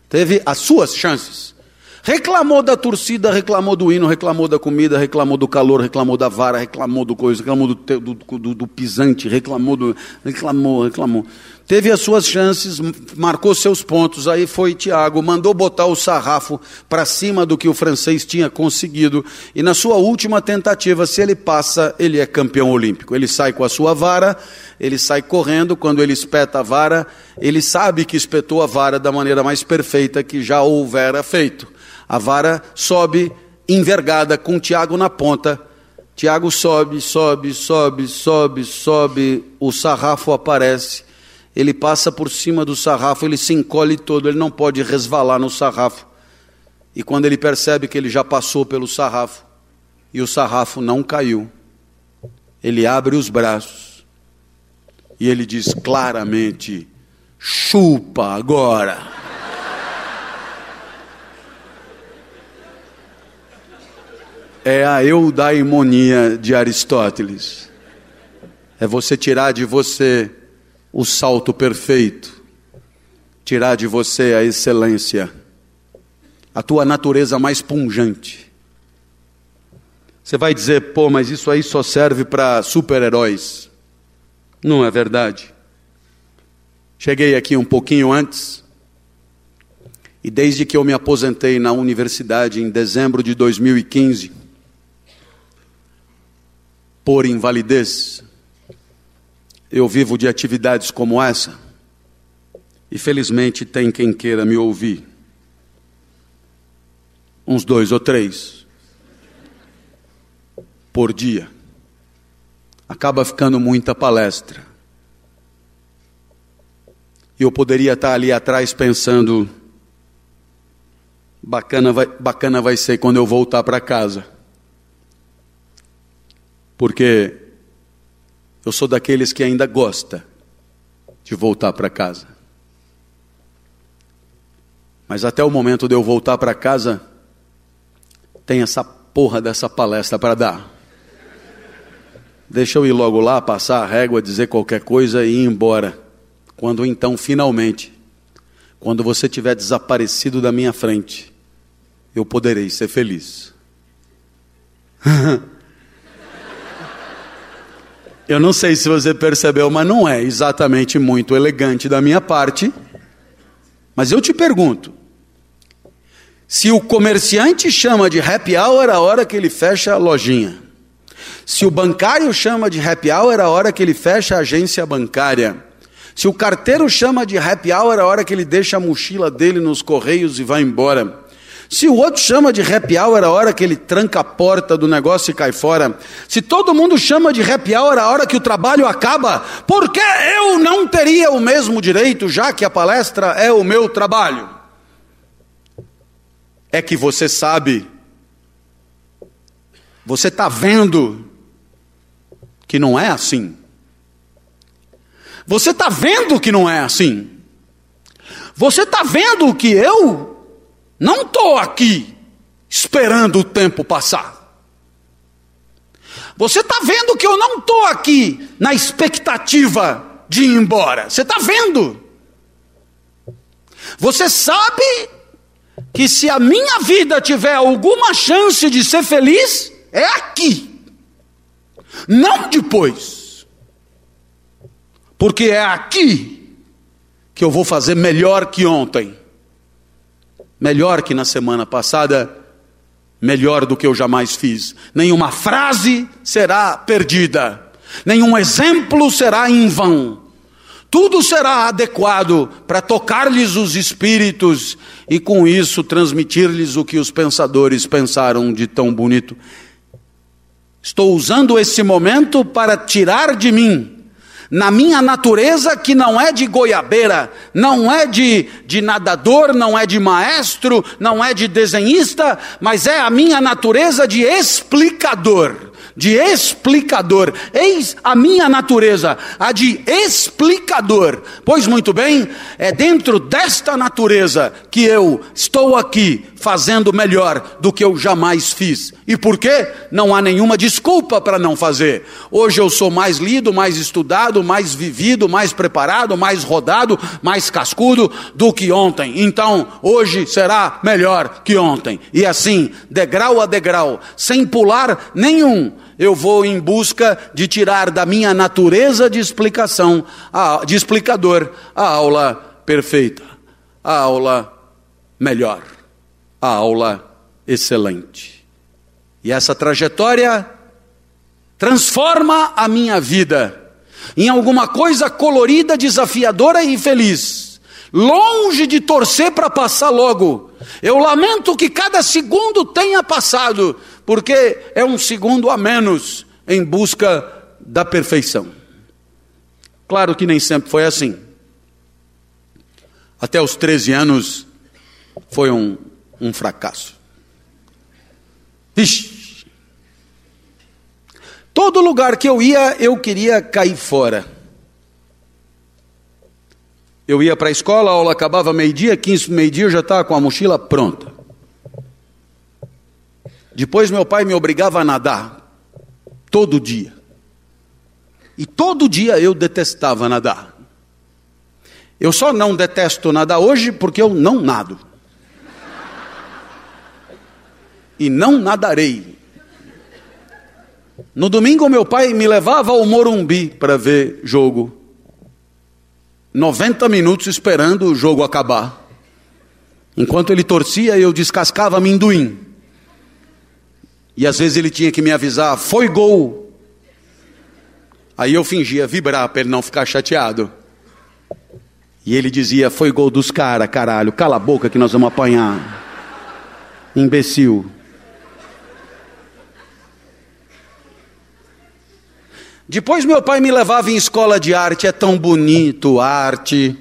teve as suas chances. Reclamou da torcida, reclamou do hino, reclamou da comida, reclamou do calor, reclamou da vara, reclamou do coisa, reclamou do, do, do, do pisante, reclamou do. reclamou, reclamou. Teve as suas chances, marcou seus pontos, aí foi Tiago, mandou botar o sarrafo para cima do que o francês tinha conseguido, e na sua última tentativa, se ele passa, ele é campeão olímpico. Ele sai com a sua vara, ele sai correndo, quando ele espeta a vara, ele sabe que espetou a vara da maneira mais perfeita que já houvera feito. A vara sobe envergada com Tiago na ponta. Tiago sobe, sobe, sobe, sobe, sobe, o sarrafo aparece. Ele passa por cima do sarrafo, ele se encolhe todo, ele não pode resvalar no sarrafo. E quando ele percebe que ele já passou pelo sarrafo e o sarrafo não caiu, ele abre os braços E ele diz claramente: chupa agora. É a eudaimonia de Aristóteles. É você tirar de você o salto perfeito, tirar de você a excelência, a tua natureza mais punjante. Você vai dizer, pô, mas isso aí só serve para super-heróis. Não é verdade. Cheguei aqui um pouquinho antes, e desde que eu me aposentei na universidade em dezembro de 2015, por invalidez, eu vivo de atividades como essa, e felizmente tem quem queira me ouvir. Uns dois ou três por dia. Acaba ficando muita palestra. E eu poderia estar ali atrás pensando: bacana vai, bacana vai ser quando eu voltar para casa. Porque eu sou daqueles que ainda gosta de voltar para casa. Mas até o momento de eu voltar para casa, tem essa porra dessa palestra para dar. Deixa eu ir logo lá, passar a régua, dizer qualquer coisa e ir embora. Quando então, finalmente, quando você tiver desaparecido da minha frente, eu poderei ser feliz. eu não sei se você percebeu, mas não é exatamente muito elegante da minha parte. Mas eu te pergunto: se o comerciante chama de happy hour a hora que ele fecha a lojinha, se o bancário chama de happy hour a hora que ele fecha a agência bancária, se o carteiro chama de happy hour a hora que ele deixa a mochila dele nos correios e vai embora, se o outro chama de happy hour a hora que ele tranca a porta do negócio e cai fora, se todo mundo chama de happy hour a hora que o trabalho acaba, por que eu não teria o mesmo direito, já que a palestra é o meu trabalho? É que você sabe, você está vendo que não é assim. Você está vendo que não é assim. Você está vendo que eu não estou aqui esperando o tempo passar. Você está vendo que eu não estou aqui na expectativa de ir embora. Você está vendo. Você sabe que se a minha vida tiver alguma chance de ser feliz, é aqui. Não depois. Porque é aqui que eu vou fazer melhor que ontem. Melhor que na semana passada, melhor do que eu jamais fiz. Nenhuma frase será perdida, nenhum exemplo será em vão. Tudo será adequado para tocar-lhes os espíritos e com isso transmitir-lhes o que os pensadores pensaram de tão bonito. Estou usando esse momento para tirar de mim, na minha natureza que não é de goiabeira, não é de, de nadador, não é de maestro, não é de desenhista, mas é a minha natureza de explicador de explicador. Eis a minha natureza, a de explicador. Pois muito bem, é dentro desta natureza que eu estou aqui fazendo melhor do que eu jamais fiz. E por quê? Não há nenhuma desculpa para não fazer. Hoje eu sou mais lido, mais estudado, mais vivido, mais preparado, mais rodado, mais cascudo do que ontem. Então, hoje será melhor que ontem. E assim, degrau a degrau, sem pular nenhum, eu vou em busca de tirar da minha natureza de explicação, de explicador, a aula perfeita, a aula melhor a aula excelente. E essa trajetória transforma a minha vida em alguma coisa colorida, desafiadora e feliz. Longe de torcer para passar logo. Eu lamento que cada segundo tenha passado, porque é um segundo a menos em busca da perfeição. Claro que nem sempre foi assim. Até os 13 anos foi um, um fracasso. Vixe! Todo lugar que eu ia, eu queria cair fora. Eu ia para a escola, a aula acabava meio-dia, 15 meio-dia eu já estava com a mochila pronta. Depois meu pai me obrigava a nadar, todo dia. E todo dia eu detestava nadar. Eu só não detesto nadar hoje porque eu não nado. E não nadarei. No domingo, meu pai me levava ao Morumbi para ver jogo. 90 minutos esperando o jogo acabar. Enquanto ele torcia, eu descascava amendoim. E às vezes ele tinha que me avisar: foi gol. Aí eu fingia vibrar para ele não ficar chateado. E ele dizia: foi gol dos caras, caralho, cala a boca que nós vamos apanhar. Imbecil. Depois meu pai me levava em escola de arte, é tão bonito arte.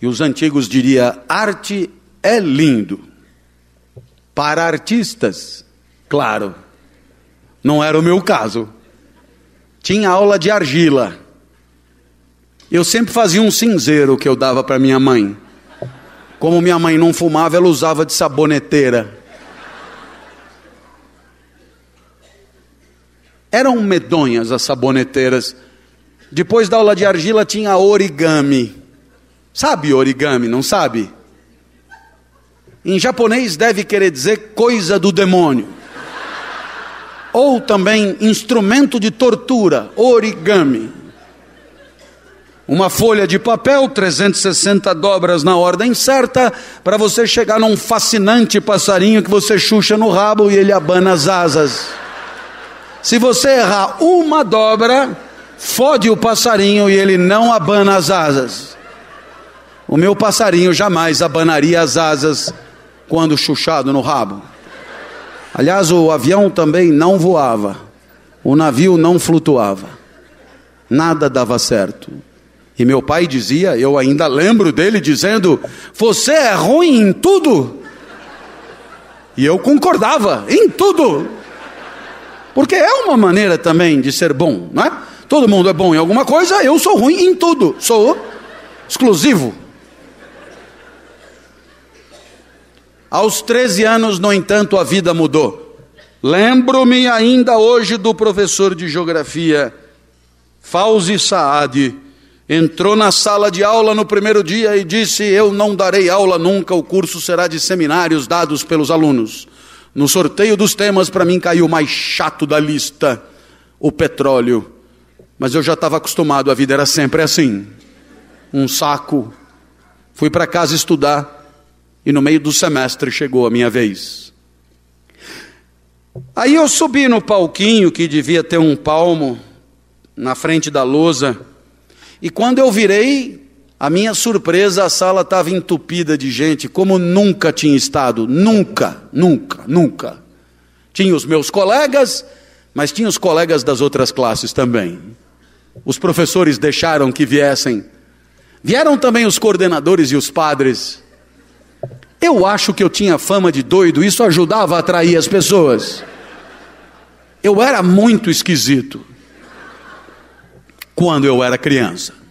E os antigos diriam: arte é lindo. Para artistas, claro. Não era o meu caso. Tinha aula de argila. Eu sempre fazia um cinzeiro que eu dava para minha mãe. Como minha mãe não fumava, ela usava de saboneteira. Eram medonhas as saboneteiras. Depois da aula de argila tinha origami. Sabe origami, não sabe? Em japonês deve querer dizer coisa do demônio. Ou também instrumento de tortura, origami. Uma folha de papel, 360 dobras na ordem certa, para você chegar num fascinante passarinho que você chucha no rabo e ele abana as asas. Se você errar uma dobra, fode o passarinho e ele não abana as asas. O meu passarinho jamais abanaria as asas quando chuchado no rabo. Aliás, o avião também não voava, o navio não flutuava, nada dava certo. E meu pai dizia, eu ainda lembro dele dizendo: Você é ruim em tudo. E eu concordava, em tudo. Porque é uma maneira também de ser bom, não é? Todo mundo é bom em alguma coisa, eu sou ruim em tudo, sou exclusivo. Aos 13 anos, no entanto, a vida mudou. Lembro-me ainda hoje do professor de geografia, Fauzi Saad, entrou na sala de aula no primeiro dia e disse: Eu não darei aula nunca, o curso será de seminários dados pelos alunos. No sorteio dos temas, para mim caiu o mais chato da lista: o petróleo. Mas eu já estava acostumado, a vida era sempre assim. Um saco. Fui para casa estudar e no meio do semestre chegou a minha vez. Aí eu subi no palquinho que devia ter um palmo na frente da lousa, e quando eu virei, a minha surpresa, a sala estava entupida de gente, como nunca tinha estado, nunca, nunca, nunca. Tinha os meus colegas, mas tinha os colegas das outras classes também. Os professores deixaram que viessem. Vieram também os coordenadores e os padres. Eu acho que eu tinha fama de doido, isso ajudava a atrair as pessoas. Eu era muito esquisito quando eu era criança.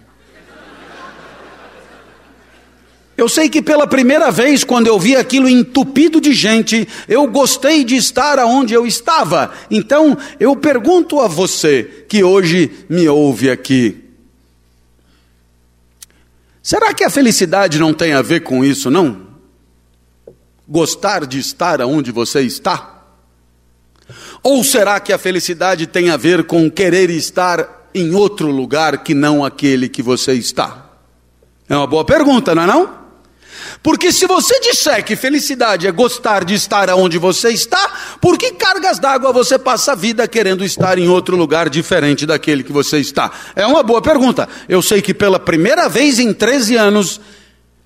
Eu sei que pela primeira vez, quando eu vi aquilo entupido de gente, eu gostei de estar aonde eu estava. Então, eu pergunto a você que hoje me ouve aqui: será que a felicidade não tem a ver com isso, não? Gostar de estar aonde você está? Ou será que a felicidade tem a ver com querer estar em outro lugar que não aquele que você está? É uma boa pergunta, não é não? Porque se você disser que felicidade é gostar de estar onde você está, por que cargas d'água você passa a vida querendo estar em outro lugar diferente daquele que você está? É uma boa pergunta. Eu sei que pela primeira vez em 13 anos,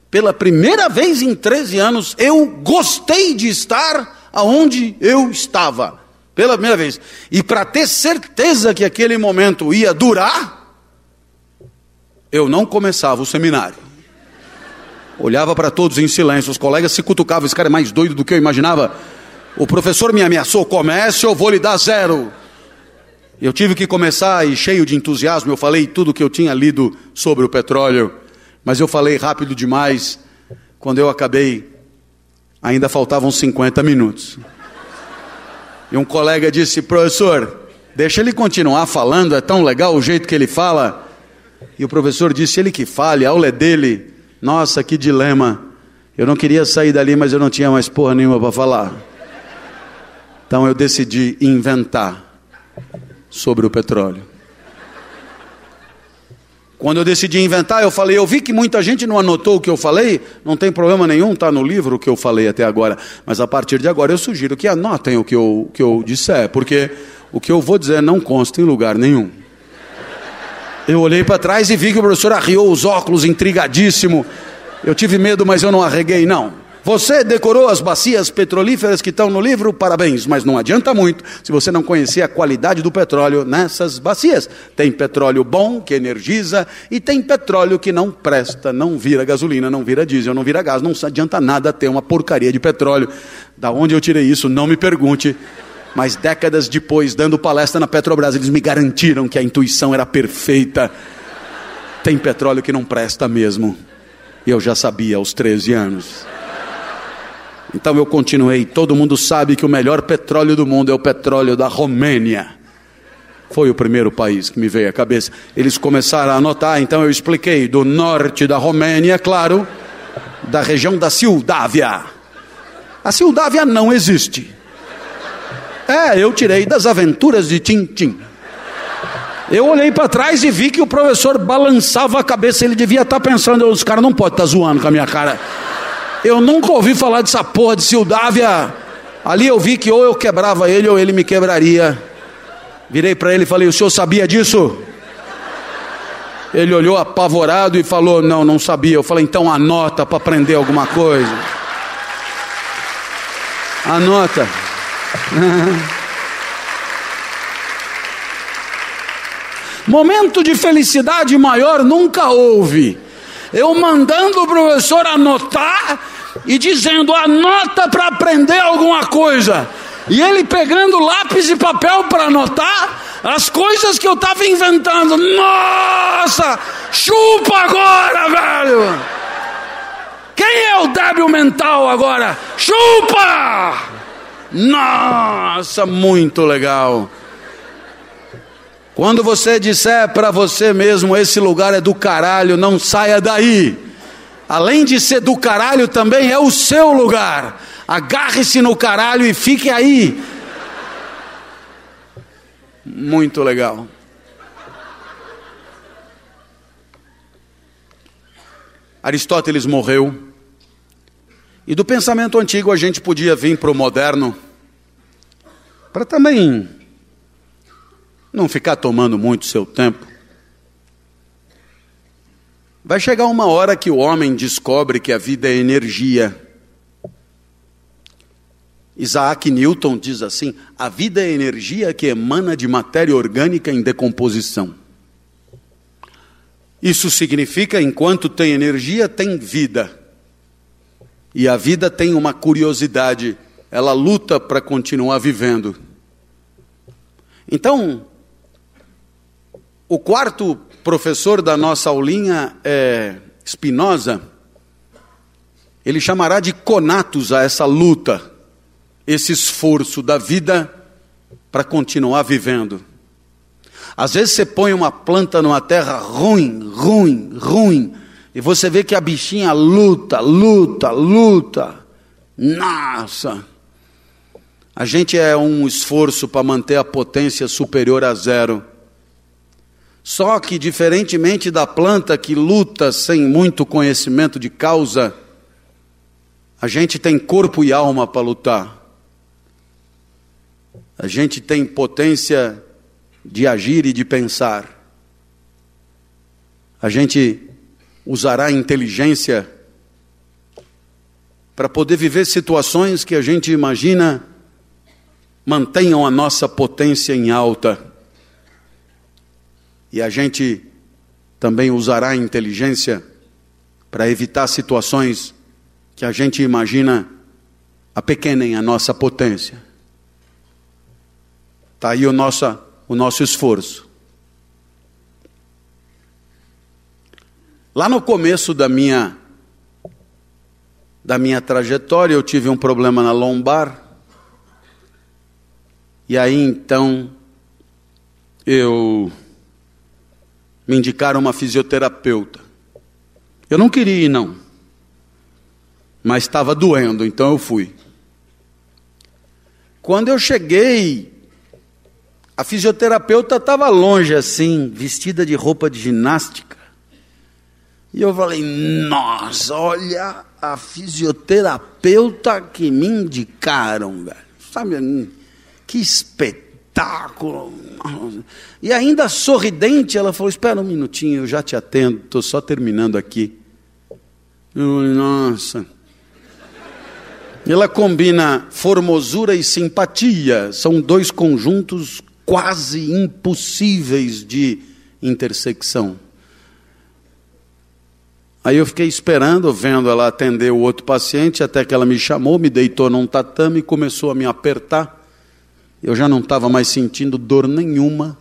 pela primeira vez em 13 anos, eu gostei de estar aonde eu estava. Pela primeira vez. E para ter certeza que aquele momento ia durar, eu não começava o seminário. Olhava para todos em silêncio, os colegas se cutucavam, esse cara é mais doido do que eu imaginava. O professor me ameaçou, comece eu vou lhe dar zero. Eu tive que começar e cheio de entusiasmo, eu falei tudo que eu tinha lido sobre o petróleo. Mas eu falei rápido demais. Quando eu acabei, ainda faltavam 50 minutos. E um colega disse: professor, deixa ele continuar falando, é tão legal o jeito que ele fala. E o professor disse: ele que fale, a aula é dele. Nossa, que dilema. Eu não queria sair dali, mas eu não tinha mais porra nenhuma para falar. Então eu decidi inventar sobre o petróleo. Quando eu decidi inventar, eu falei, eu vi que muita gente não anotou o que eu falei, não tem problema nenhum, está no livro o que eu falei até agora. Mas a partir de agora eu sugiro que anotem o que eu, que eu disser, porque o que eu vou dizer não consta em lugar nenhum. Eu olhei para trás e vi que o professor arriou os óculos, intrigadíssimo. Eu tive medo, mas eu não arreguei, não. Você decorou as bacias petrolíferas que estão no livro? Parabéns, mas não adianta muito se você não conhecer a qualidade do petróleo nessas bacias. Tem petróleo bom, que energiza, e tem petróleo que não presta, não vira gasolina, não vira diesel, não vira gás. Não adianta nada ter uma porcaria de petróleo. Da onde eu tirei isso, não me pergunte. Mas décadas depois, dando palestra na Petrobras, eles me garantiram que a intuição era perfeita. Tem petróleo que não presta mesmo. E eu já sabia aos 13 anos. Então eu continuei. Todo mundo sabe que o melhor petróleo do mundo é o petróleo da Romênia. Foi o primeiro país que me veio à cabeça. Eles começaram a anotar, então eu expliquei do norte da Romênia, claro, da região da Sildávia. A Sildávia não existe. É, eu tirei das aventuras de Tintim. Eu olhei para trás e vi que o professor balançava a cabeça. Ele devia estar tá pensando: os caras não podem estar tá zoando com a minha cara. Eu nunca ouvi falar dessa porra de Sildávia. Ali eu vi que ou eu quebrava ele ou ele me quebraria. Virei para ele e falei: O senhor sabia disso? Ele olhou apavorado e falou: Não, não sabia. Eu falei: Então anota para aprender alguma coisa. Anota. Momento de felicidade maior nunca houve eu mandando o professor anotar e dizendo: anota para aprender alguma coisa. E ele pegando lápis e papel para anotar as coisas que eu estava inventando. Nossa, chupa agora, velho! Quem é o débil mental agora? Chupa! Nossa, muito legal. Quando você disser para você mesmo, esse lugar é do caralho, não saia daí. Além de ser do caralho, também é o seu lugar. Agarre-se no caralho e fique aí. Muito legal. Aristóteles morreu. E do pensamento antigo a gente podia vir para o moderno, para também não ficar tomando muito seu tempo. Vai chegar uma hora que o homem descobre que a vida é energia. Isaac Newton diz assim: a vida é energia que emana de matéria orgânica em decomposição. Isso significa, enquanto tem energia, tem vida. E a vida tem uma curiosidade, ela luta para continuar vivendo. Então, o quarto professor da nossa aulinha é Spinoza. Ele chamará de conatos a essa luta, esse esforço da vida para continuar vivendo. Às vezes você põe uma planta numa terra ruim, ruim, ruim, e você vê que a bichinha luta, luta, luta. Nossa! A gente é um esforço para manter a potência superior a zero. Só que, diferentemente da planta que luta sem muito conhecimento de causa, a gente tem corpo e alma para lutar. A gente tem potência de agir e de pensar. A gente usará a inteligência para poder viver situações que a gente imagina mantenham a nossa potência em alta. E a gente também usará a inteligência para evitar situações que a gente imagina apequenem a nossa potência. Está aí o nosso, o nosso esforço. Lá no começo da minha da minha trajetória, eu tive um problema na lombar. E aí então eu me indicaram uma fisioterapeuta. Eu não queria ir não. Mas estava doendo, então eu fui. Quando eu cheguei, a fisioterapeuta estava longe assim, vestida de roupa de ginástica. E eu falei: "Nossa, olha a fisioterapeuta que me indicaram, velho. Sabe, que espetáculo. E ainda sorridente, ela falou: Espera um minutinho, eu já te atendo, estou só terminando aqui. Eu falei, Nossa. Ela combina formosura e simpatia, são dois conjuntos quase impossíveis de intersecção. Aí eu fiquei esperando, vendo ela atender o outro paciente, até que ela me chamou, me deitou num tatame e começou a me apertar. Eu já não estava mais sentindo dor nenhuma,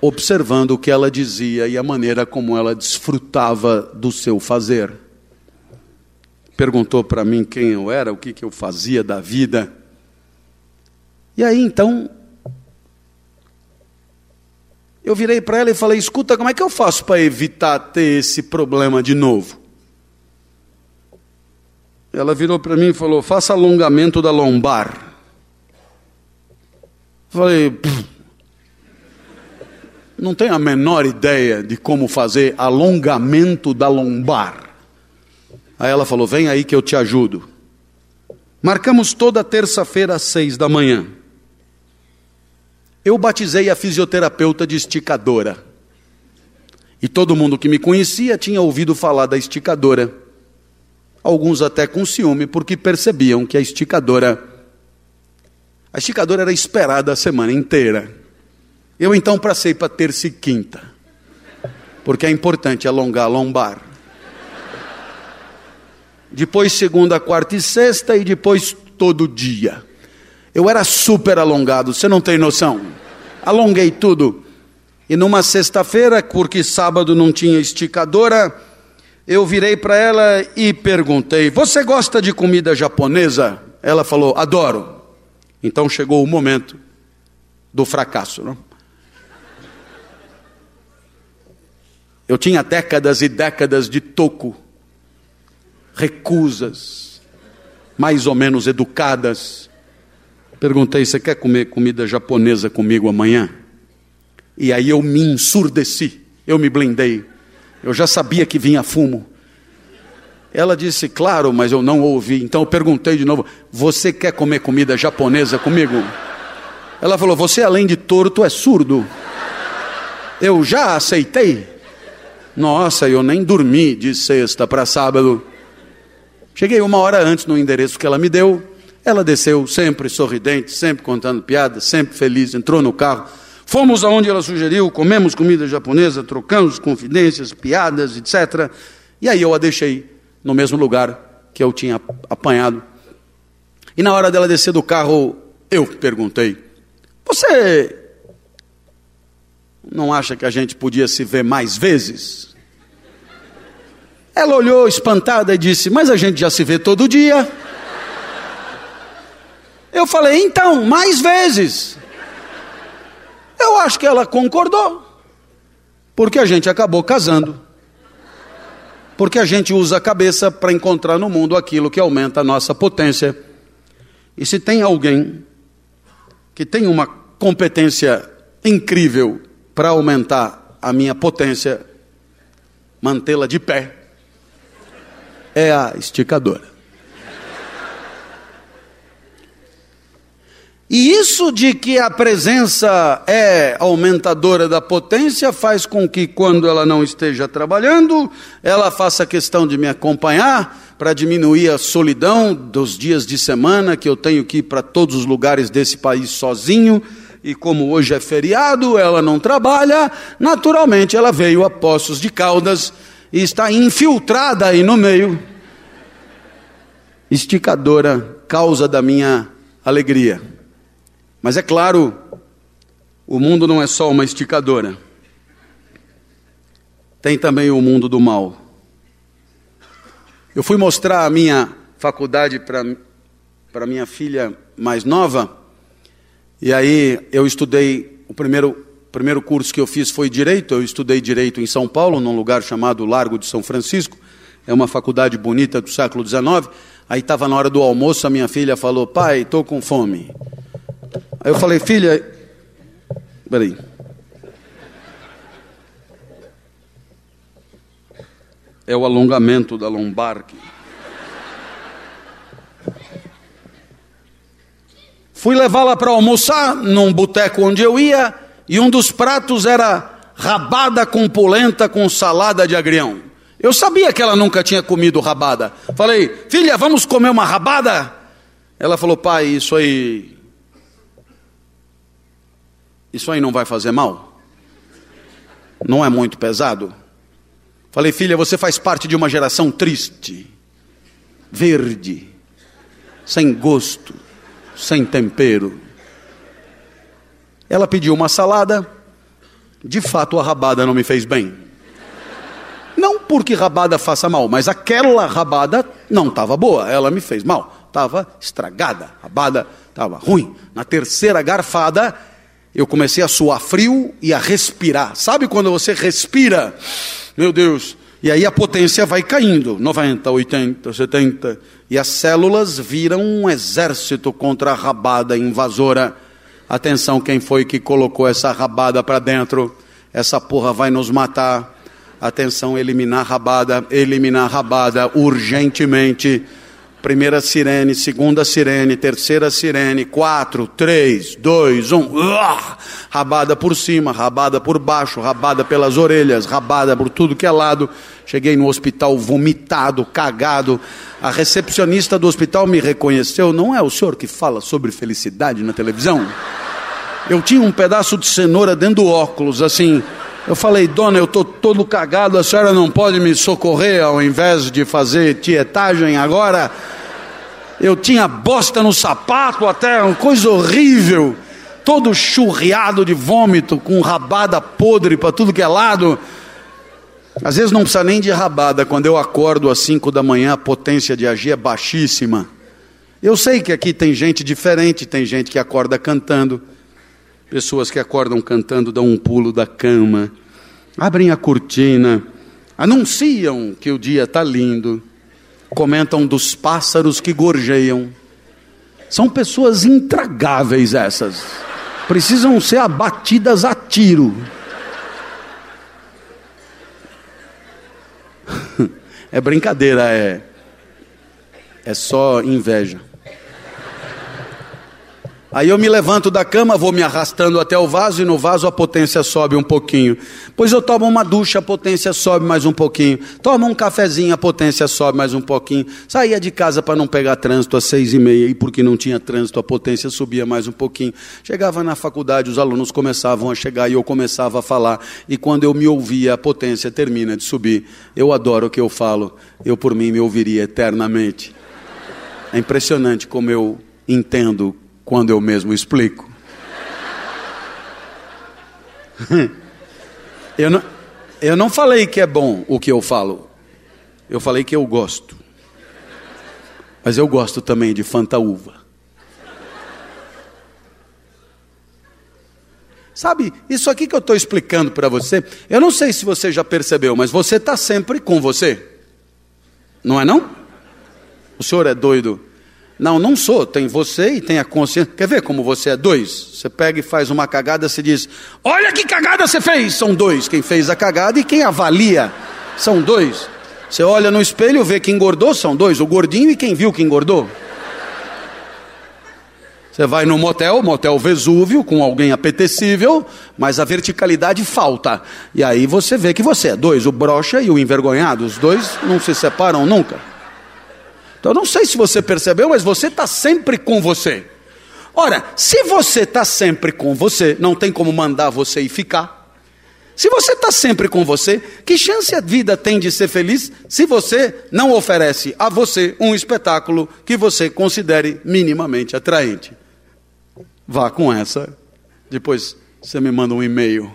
observando o que ela dizia e a maneira como ela desfrutava do seu fazer. Perguntou para mim quem eu era, o que, que eu fazia da vida. E aí então eu virei para ela e falei: escuta, como é que eu faço para evitar ter esse problema de novo? Ela virou para mim e falou: faça alongamento da lombar. Falei: não tenho a menor ideia de como fazer alongamento da lombar. Aí ela falou: vem aí que eu te ajudo. Marcamos toda terça-feira às seis da manhã. Eu batizei a fisioterapeuta de esticadora. E todo mundo que me conhecia tinha ouvido falar da esticadora. Alguns até com ciúme, porque percebiam que a esticadora. A esticadora era esperada a semana inteira. Eu então passei para terça e quinta, porque é importante alongar a lombar. Depois segunda, quarta e sexta, e depois todo dia. Eu era super alongado, você não tem noção. Alonguei tudo. E numa sexta-feira, porque sábado não tinha esticadora, eu virei para ela e perguntei: Você gosta de comida japonesa? Ela falou: Adoro. Então chegou o momento do fracasso. Não? Eu tinha décadas e décadas de toco, recusas, mais ou menos educadas, Perguntei: Você quer comer comida japonesa comigo amanhã? E aí eu me ensurdeci, eu me blindei. Eu já sabia que vinha fumo. Ela disse: Claro, mas eu não ouvi. Então eu perguntei de novo: Você quer comer comida japonesa comigo? Ela falou: Você, além de torto, é surdo. Eu já aceitei. Nossa, eu nem dormi de sexta para sábado. Cheguei uma hora antes no endereço que ela me deu. Ela desceu sempre sorridente, sempre contando piadas, sempre feliz, entrou no carro. Fomos aonde ela sugeriu, comemos comida japonesa, trocamos confidências, piadas, etc. E aí eu a deixei no mesmo lugar que eu tinha apanhado. E na hora dela descer do carro, eu perguntei: Você não acha que a gente podia se ver mais vezes? Ela olhou espantada e disse: Mas a gente já se vê todo dia. Eu falei, então, mais vezes. Eu acho que ela concordou. Porque a gente acabou casando. Porque a gente usa a cabeça para encontrar no mundo aquilo que aumenta a nossa potência. E se tem alguém que tem uma competência incrível para aumentar a minha potência, mantê-la de pé, é a esticadora. E isso de que a presença é aumentadora da potência faz com que, quando ela não esteja trabalhando, ela faça questão de me acompanhar para diminuir a solidão dos dias de semana que eu tenho que ir para todos os lugares desse país sozinho. E como hoje é feriado, ela não trabalha, naturalmente ela veio a Poços de Caldas e está infiltrada aí no meio. Esticadora, causa da minha alegria. Mas é claro, o mundo não é só uma esticadora. tem também o mundo do mal. Eu fui mostrar a minha faculdade para minha filha mais nova, e aí eu estudei, o primeiro, primeiro curso que eu fiz foi Direito, eu estudei Direito em São Paulo, num lugar chamado Largo de São Francisco, é uma faculdade bonita do século XIX, aí estava na hora do almoço, a minha filha falou, pai, estou com fome. Aí eu falei, filha, peraí, é o alongamento da lombar. Fui levá-la para almoçar num boteco onde eu ia, e um dos pratos era rabada com polenta com salada de agrião. Eu sabia que ela nunca tinha comido rabada. Falei, filha, vamos comer uma rabada? Ela falou, pai, isso aí. Isso aí não vai fazer mal? Não é muito pesado? Falei, filha, você faz parte de uma geração triste, verde, sem gosto, sem tempero. Ela pediu uma salada, de fato a rabada não me fez bem. Não porque rabada faça mal, mas aquela rabada não estava boa, ela me fez mal, estava estragada, rabada estava ruim. Na terceira garfada, eu comecei a suar frio e a respirar. Sabe quando você respira? Meu Deus. E aí a potência vai caindo, 90, 80, 70, e as células viram um exército contra a rabada invasora. Atenção, quem foi que colocou essa rabada para dentro? Essa porra vai nos matar. Atenção, eliminar rabada, eliminar rabada urgentemente. Primeira sirene, segunda sirene, terceira sirene, quatro, três, dois, um. Uah! Rabada por cima, rabada por baixo, rabada pelas orelhas, rabada por tudo que é lado. Cheguei no hospital vomitado, cagado. A recepcionista do hospital me reconheceu. Não é o senhor que fala sobre felicidade na televisão? Eu tinha um pedaço de cenoura dentro do óculos, assim. Eu falei, dona, eu estou todo cagado, a senhora não pode me socorrer ao invés de fazer tietagem agora? Eu tinha bosta no sapato até, uma coisa horrível, todo churriado de vômito, com rabada podre para tudo que é lado. Às vezes não precisa nem de rabada, quando eu acordo às 5 da manhã, a potência de agir é baixíssima. Eu sei que aqui tem gente diferente, tem gente que acorda cantando. Pessoas que acordam cantando dão um pulo da cama, abrem a cortina, anunciam que o dia está lindo, comentam dos pássaros que gorjeiam. São pessoas intragáveis essas, precisam ser abatidas a tiro. É brincadeira, é, é só inveja. Aí eu me levanto da cama, vou me arrastando até o vaso e no vaso a potência sobe um pouquinho. Pois eu tomo uma ducha, a potência sobe mais um pouquinho. Tomo um cafezinho, a potência sobe mais um pouquinho. Saía de casa para não pegar trânsito às seis e meia e porque não tinha trânsito a potência subia mais um pouquinho. Chegava na faculdade, os alunos começavam a chegar e eu começava a falar. E quando eu me ouvia, a potência termina de subir. Eu adoro o que eu falo. Eu por mim me ouviria eternamente. É impressionante como eu entendo quando eu mesmo explico. eu, não, eu não falei que é bom o que eu falo, eu falei que eu gosto. Mas eu gosto também de fantaúva. Sabe, isso aqui que eu estou explicando para você, eu não sei se você já percebeu, mas você está sempre com você. Não é não? O senhor é doido não, não sou. Tem você e tem a consciência. Quer ver como você é dois? Você pega e faz uma cagada, você diz: Olha que cagada você fez! São dois. Quem fez a cagada e quem avalia. São dois. Você olha no espelho, vê que engordou, são dois. O gordinho e quem viu que engordou. Você vai no motel, motel Vesúvio, com alguém apetecível, mas a verticalidade falta. E aí você vê que você é dois, o brocha e o envergonhado. Os dois não se separam nunca. Então, não sei se você percebeu, mas você está sempre com você. Ora, se você está sempre com você, não tem como mandar você e ficar. Se você está sempre com você, que chance a vida tem de ser feliz se você não oferece a você um espetáculo que você considere minimamente atraente? Vá com essa, depois você me manda um e-mail.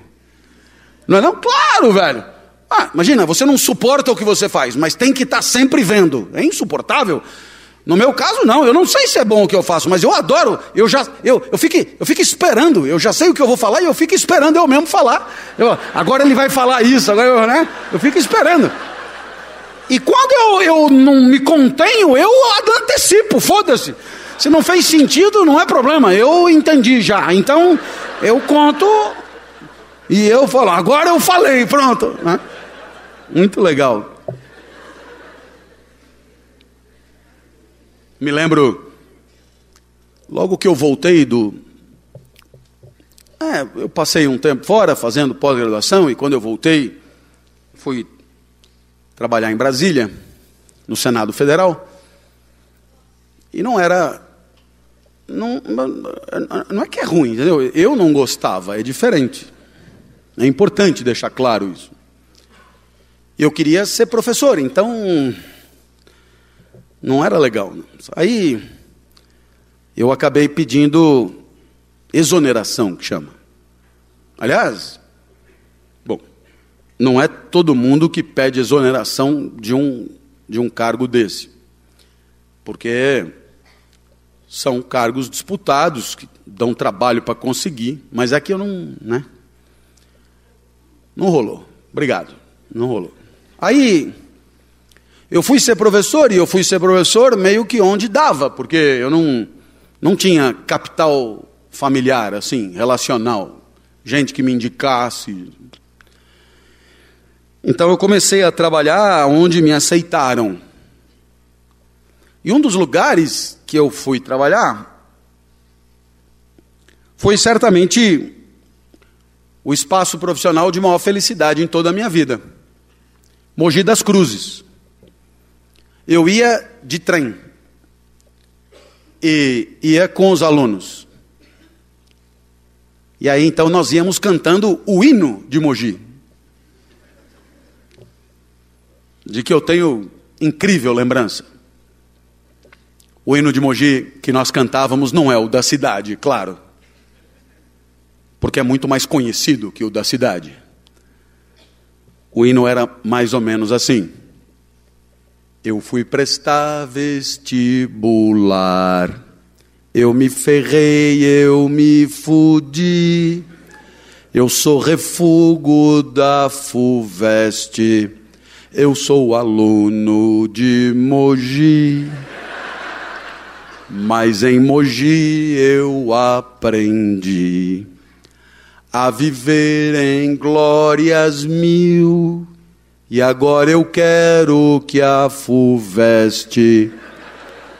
Não é não? Claro, velho. Ah, imagina, você não suporta o que você faz, mas tem que estar tá sempre vendo. É insuportável. No meu caso, não. Eu não sei se é bom o que eu faço, mas eu adoro. Eu já, eu, eu, fico, eu fico esperando. Eu já sei o que eu vou falar e eu fico esperando eu mesmo falar. Eu, agora ele vai falar isso, agora eu, né? Eu fico esperando. E quando eu, eu não me contenho, eu antecipo, foda-se. Se não fez sentido, não é problema. Eu entendi já. Então, eu conto e eu falo, agora eu falei, pronto. Né? Muito legal. Me lembro, logo que eu voltei do. É, eu passei um tempo fora fazendo pós-graduação e quando eu voltei, fui trabalhar em Brasília, no Senado Federal. E não era. Não, não é que é ruim, entendeu? Eu não gostava, é diferente. É importante deixar claro isso. Eu queria ser professor, então não era legal. Aí eu acabei pedindo exoneração, que chama. Aliás, bom, não é todo mundo que pede exoneração de um, de um cargo desse. Porque são cargos disputados, que dão trabalho para conseguir, mas aqui eu não, né? Não rolou. Obrigado. Não rolou. Aí eu fui ser professor e eu fui ser professor meio que onde dava, porque eu não, não tinha capital familiar, assim, relacional, gente que me indicasse. Então eu comecei a trabalhar onde me aceitaram. E um dos lugares que eu fui trabalhar foi certamente o espaço profissional de maior felicidade em toda a minha vida. Mogi das Cruzes. Eu ia de trem e ia com os alunos. E aí então nós íamos cantando o hino de Mogi. De que eu tenho incrível lembrança. O hino de Mogi que nós cantávamos não é o da cidade, claro. Porque é muito mais conhecido que o da cidade. O hino era mais ou menos assim. Eu fui prestar vestibular. Eu me ferrei, eu me fudi. Eu sou refugo da FUVEST. Eu sou aluno de Mogi. Mas em Mogi eu aprendi a viver em glórias mil e agora eu quero que a FUVEST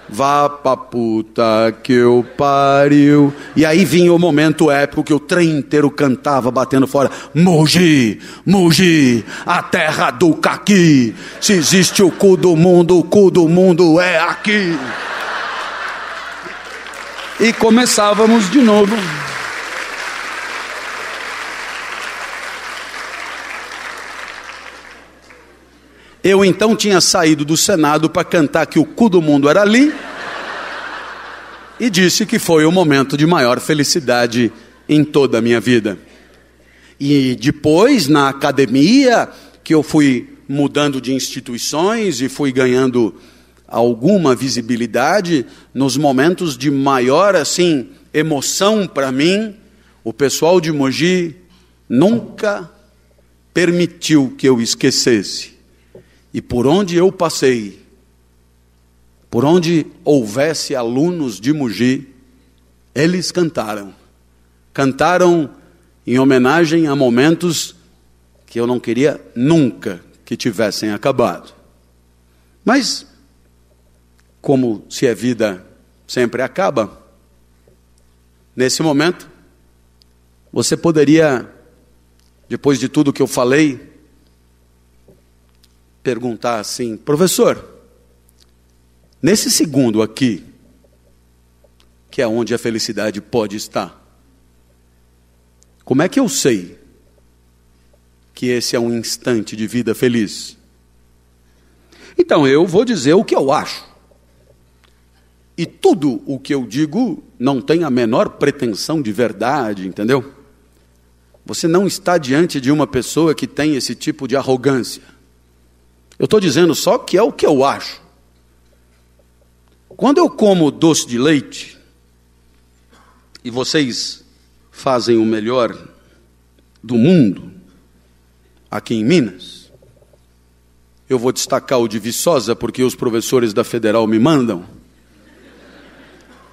vá pra puta que eu pariu. E aí vinha o momento épico que o trem inteiro cantava, batendo fora: Mogi, Mogi, a terra do caqui. Se existe o cu do mundo, o cu do mundo é aqui. E começávamos de novo. Eu então tinha saído do Senado para cantar que o cu do mundo era ali e disse que foi o momento de maior felicidade em toda a minha vida. E depois, na academia, que eu fui mudando de instituições e fui ganhando alguma visibilidade, nos momentos de maior assim emoção para mim, o pessoal de Mogi nunca permitiu que eu esquecesse e por onde eu passei, por onde houvesse alunos de Mugi, eles cantaram. Cantaram em homenagem a momentos que eu não queria nunca que tivessem acabado. Mas, como se a vida sempre acaba, nesse momento, você poderia, depois de tudo que eu falei, perguntar assim: professor, nesse segundo aqui, que é onde a felicidade pode estar, como é que eu sei que esse é um instante de vida feliz? Então eu vou dizer o que eu acho. E tudo o que eu digo não tem a menor pretensão de verdade, entendeu? Você não está diante de uma pessoa que tem esse tipo de arrogância. Eu estou dizendo só que é o que eu acho. Quando eu como doce de leite, e vocês fazem o melhor do mundo, aqui em Minas, eu vou destacar o de Viçosa, porque os professores da Federal me mandam.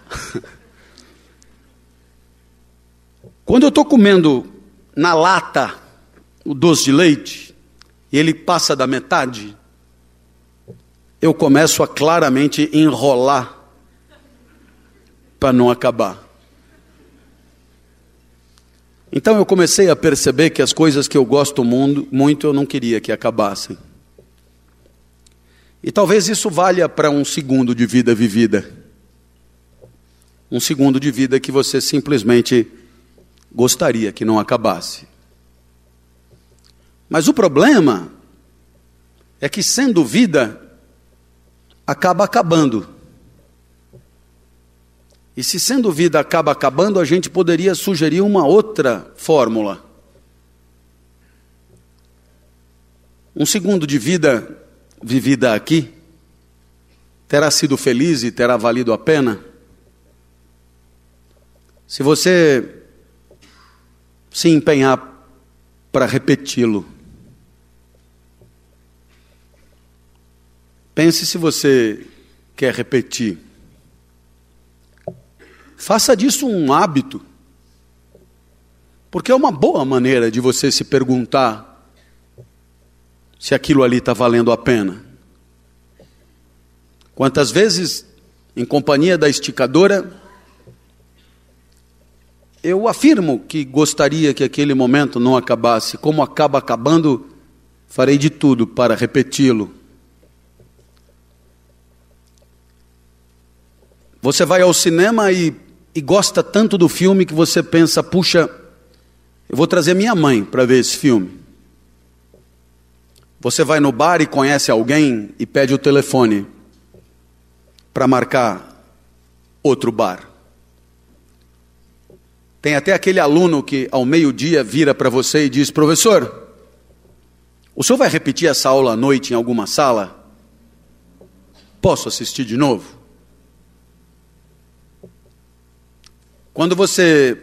Quando eu estou comendo na lata o doce de leite, ele passa da metade, eu começo a claramente enrolar para não acabar. Então eu comecei a perceber que as coisas que eu gosto muito eu não queria que acabassem. E talvez isso valha para um segundo de vida vivida. Um segundo de vida que você simplesmente gostaria que não acabasse. Mas o problema é que, sendo vida, acaba acabando. E se sendo vida acaba acabando, a gente poderia sugerir uma outra fórmula. Um segundo de vida vivida aqui terá sido feliz e terá valido a pena? Se você se empenhar para repeti-lo, pense se você quer repetir. Faça disso um hábito. Porque é uma boa maneira de você se perguntar se aquilo ali está valendo a pena. Quantas vezes, em companhia da esticadora, eu afirmo que gostaria que aquele momento não acabasse. Como acaba acabando, farei de tudo para repeti-lo. Você vai ao cinema e e gosta tanto do filme que você pensa, puxa, eu vou trazer minha mãe para ver esse filme. Você vai no bar e conhece alguém e pede o telefone para marcar outro bar. Tem até aquele aluno que ao meio-dia vira para você e diz: Professor, o senhor vai repetir essa aula à noite em alguma sala? Posso assistir de novo? Quando você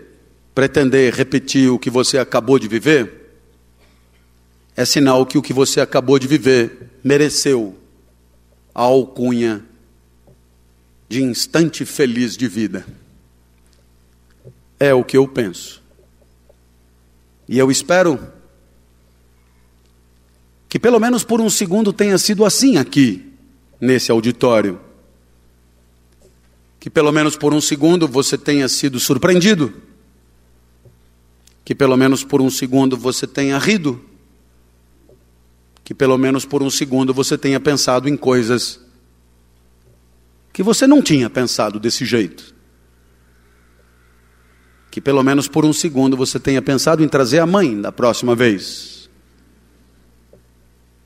pretender repetir o que você acabou de viver, é sinal que o que você acabou de viver mereceu a alcunha de instante feliz de vida. É o que eu penso. E eu espero que pelo menos por um segundo tenha sido assim aqui, nesse auditório que pelo menos por um segundo você tenha sido surpreendido, que pelo menos por um segundo você tenha rido, que pelo menos por um segundo você tenha pensado em coisas que você não tinha pensado desse jeito. Que pelo menos por um segundo você tenha pensado em trazer a mãe da próxima vez.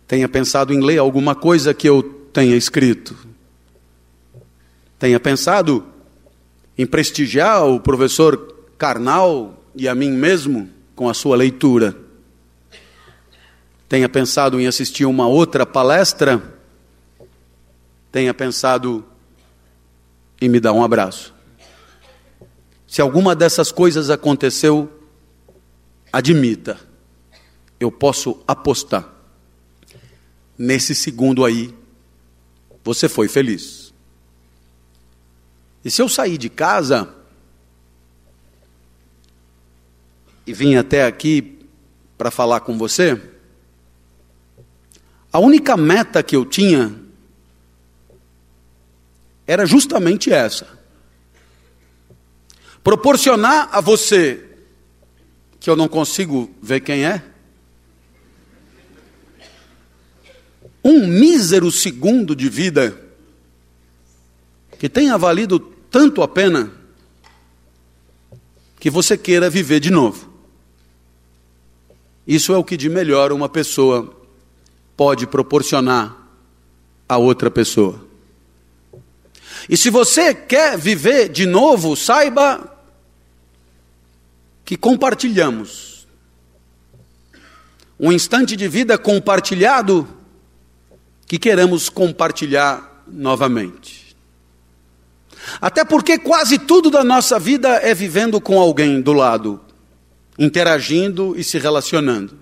Tenha pensado em ler alguma coisa que eu tenha escrito tenha pensado em prestigiar o professor Carnal e a mim mesmo com a sua leitura. Tenha pensado em assistir uma outra palestra. Tenha pensado em me dar um abraço. Se alguma dessas coisas aconteceu, admita, eu posso apostar. Nesse segundo aí, você foi feliz. E se eu sair de casa e vim até aqui para falar com você, a única meta que eu tinha era justamente essa: proporcionar a você, que eu não consigo ver quem é, um mísero segundo de vida que tenha valido tanto a pena que você queira viver de novo. Isso é o que de melhor uma pessoa pode proporcionar a outra pessoa. E se você quer viver de novo, saiba que compartilhamos um instante de vida compartilhado que queremos compartilhar novamente. Até porque quase tudo da nossa vida é vivendo com alguém do lado, interagindo e se relacionando.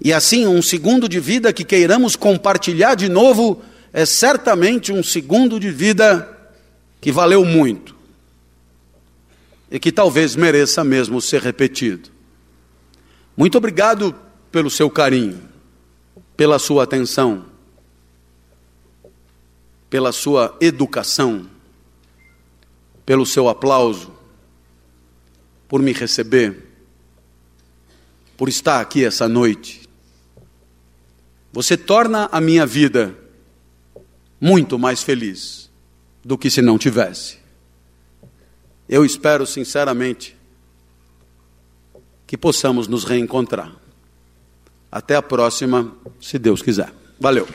E assim, um segundo de vida que queiramos compartilhar de novo é certamente um segundo de vida que valeu muito e que talvez mereça mesmo ser repetido. Muito obrigado pelo seu carinho, pela sua atenção, pela sua educação, pelo seu aplauso, por me receber, por estar aqui essa noite. Você torna a minha vida muito mais feliz do que se não tivesse. Eu espero sinceramente que possamos nos reencontrar. Até a próxima, se Deus quiser. Valeu.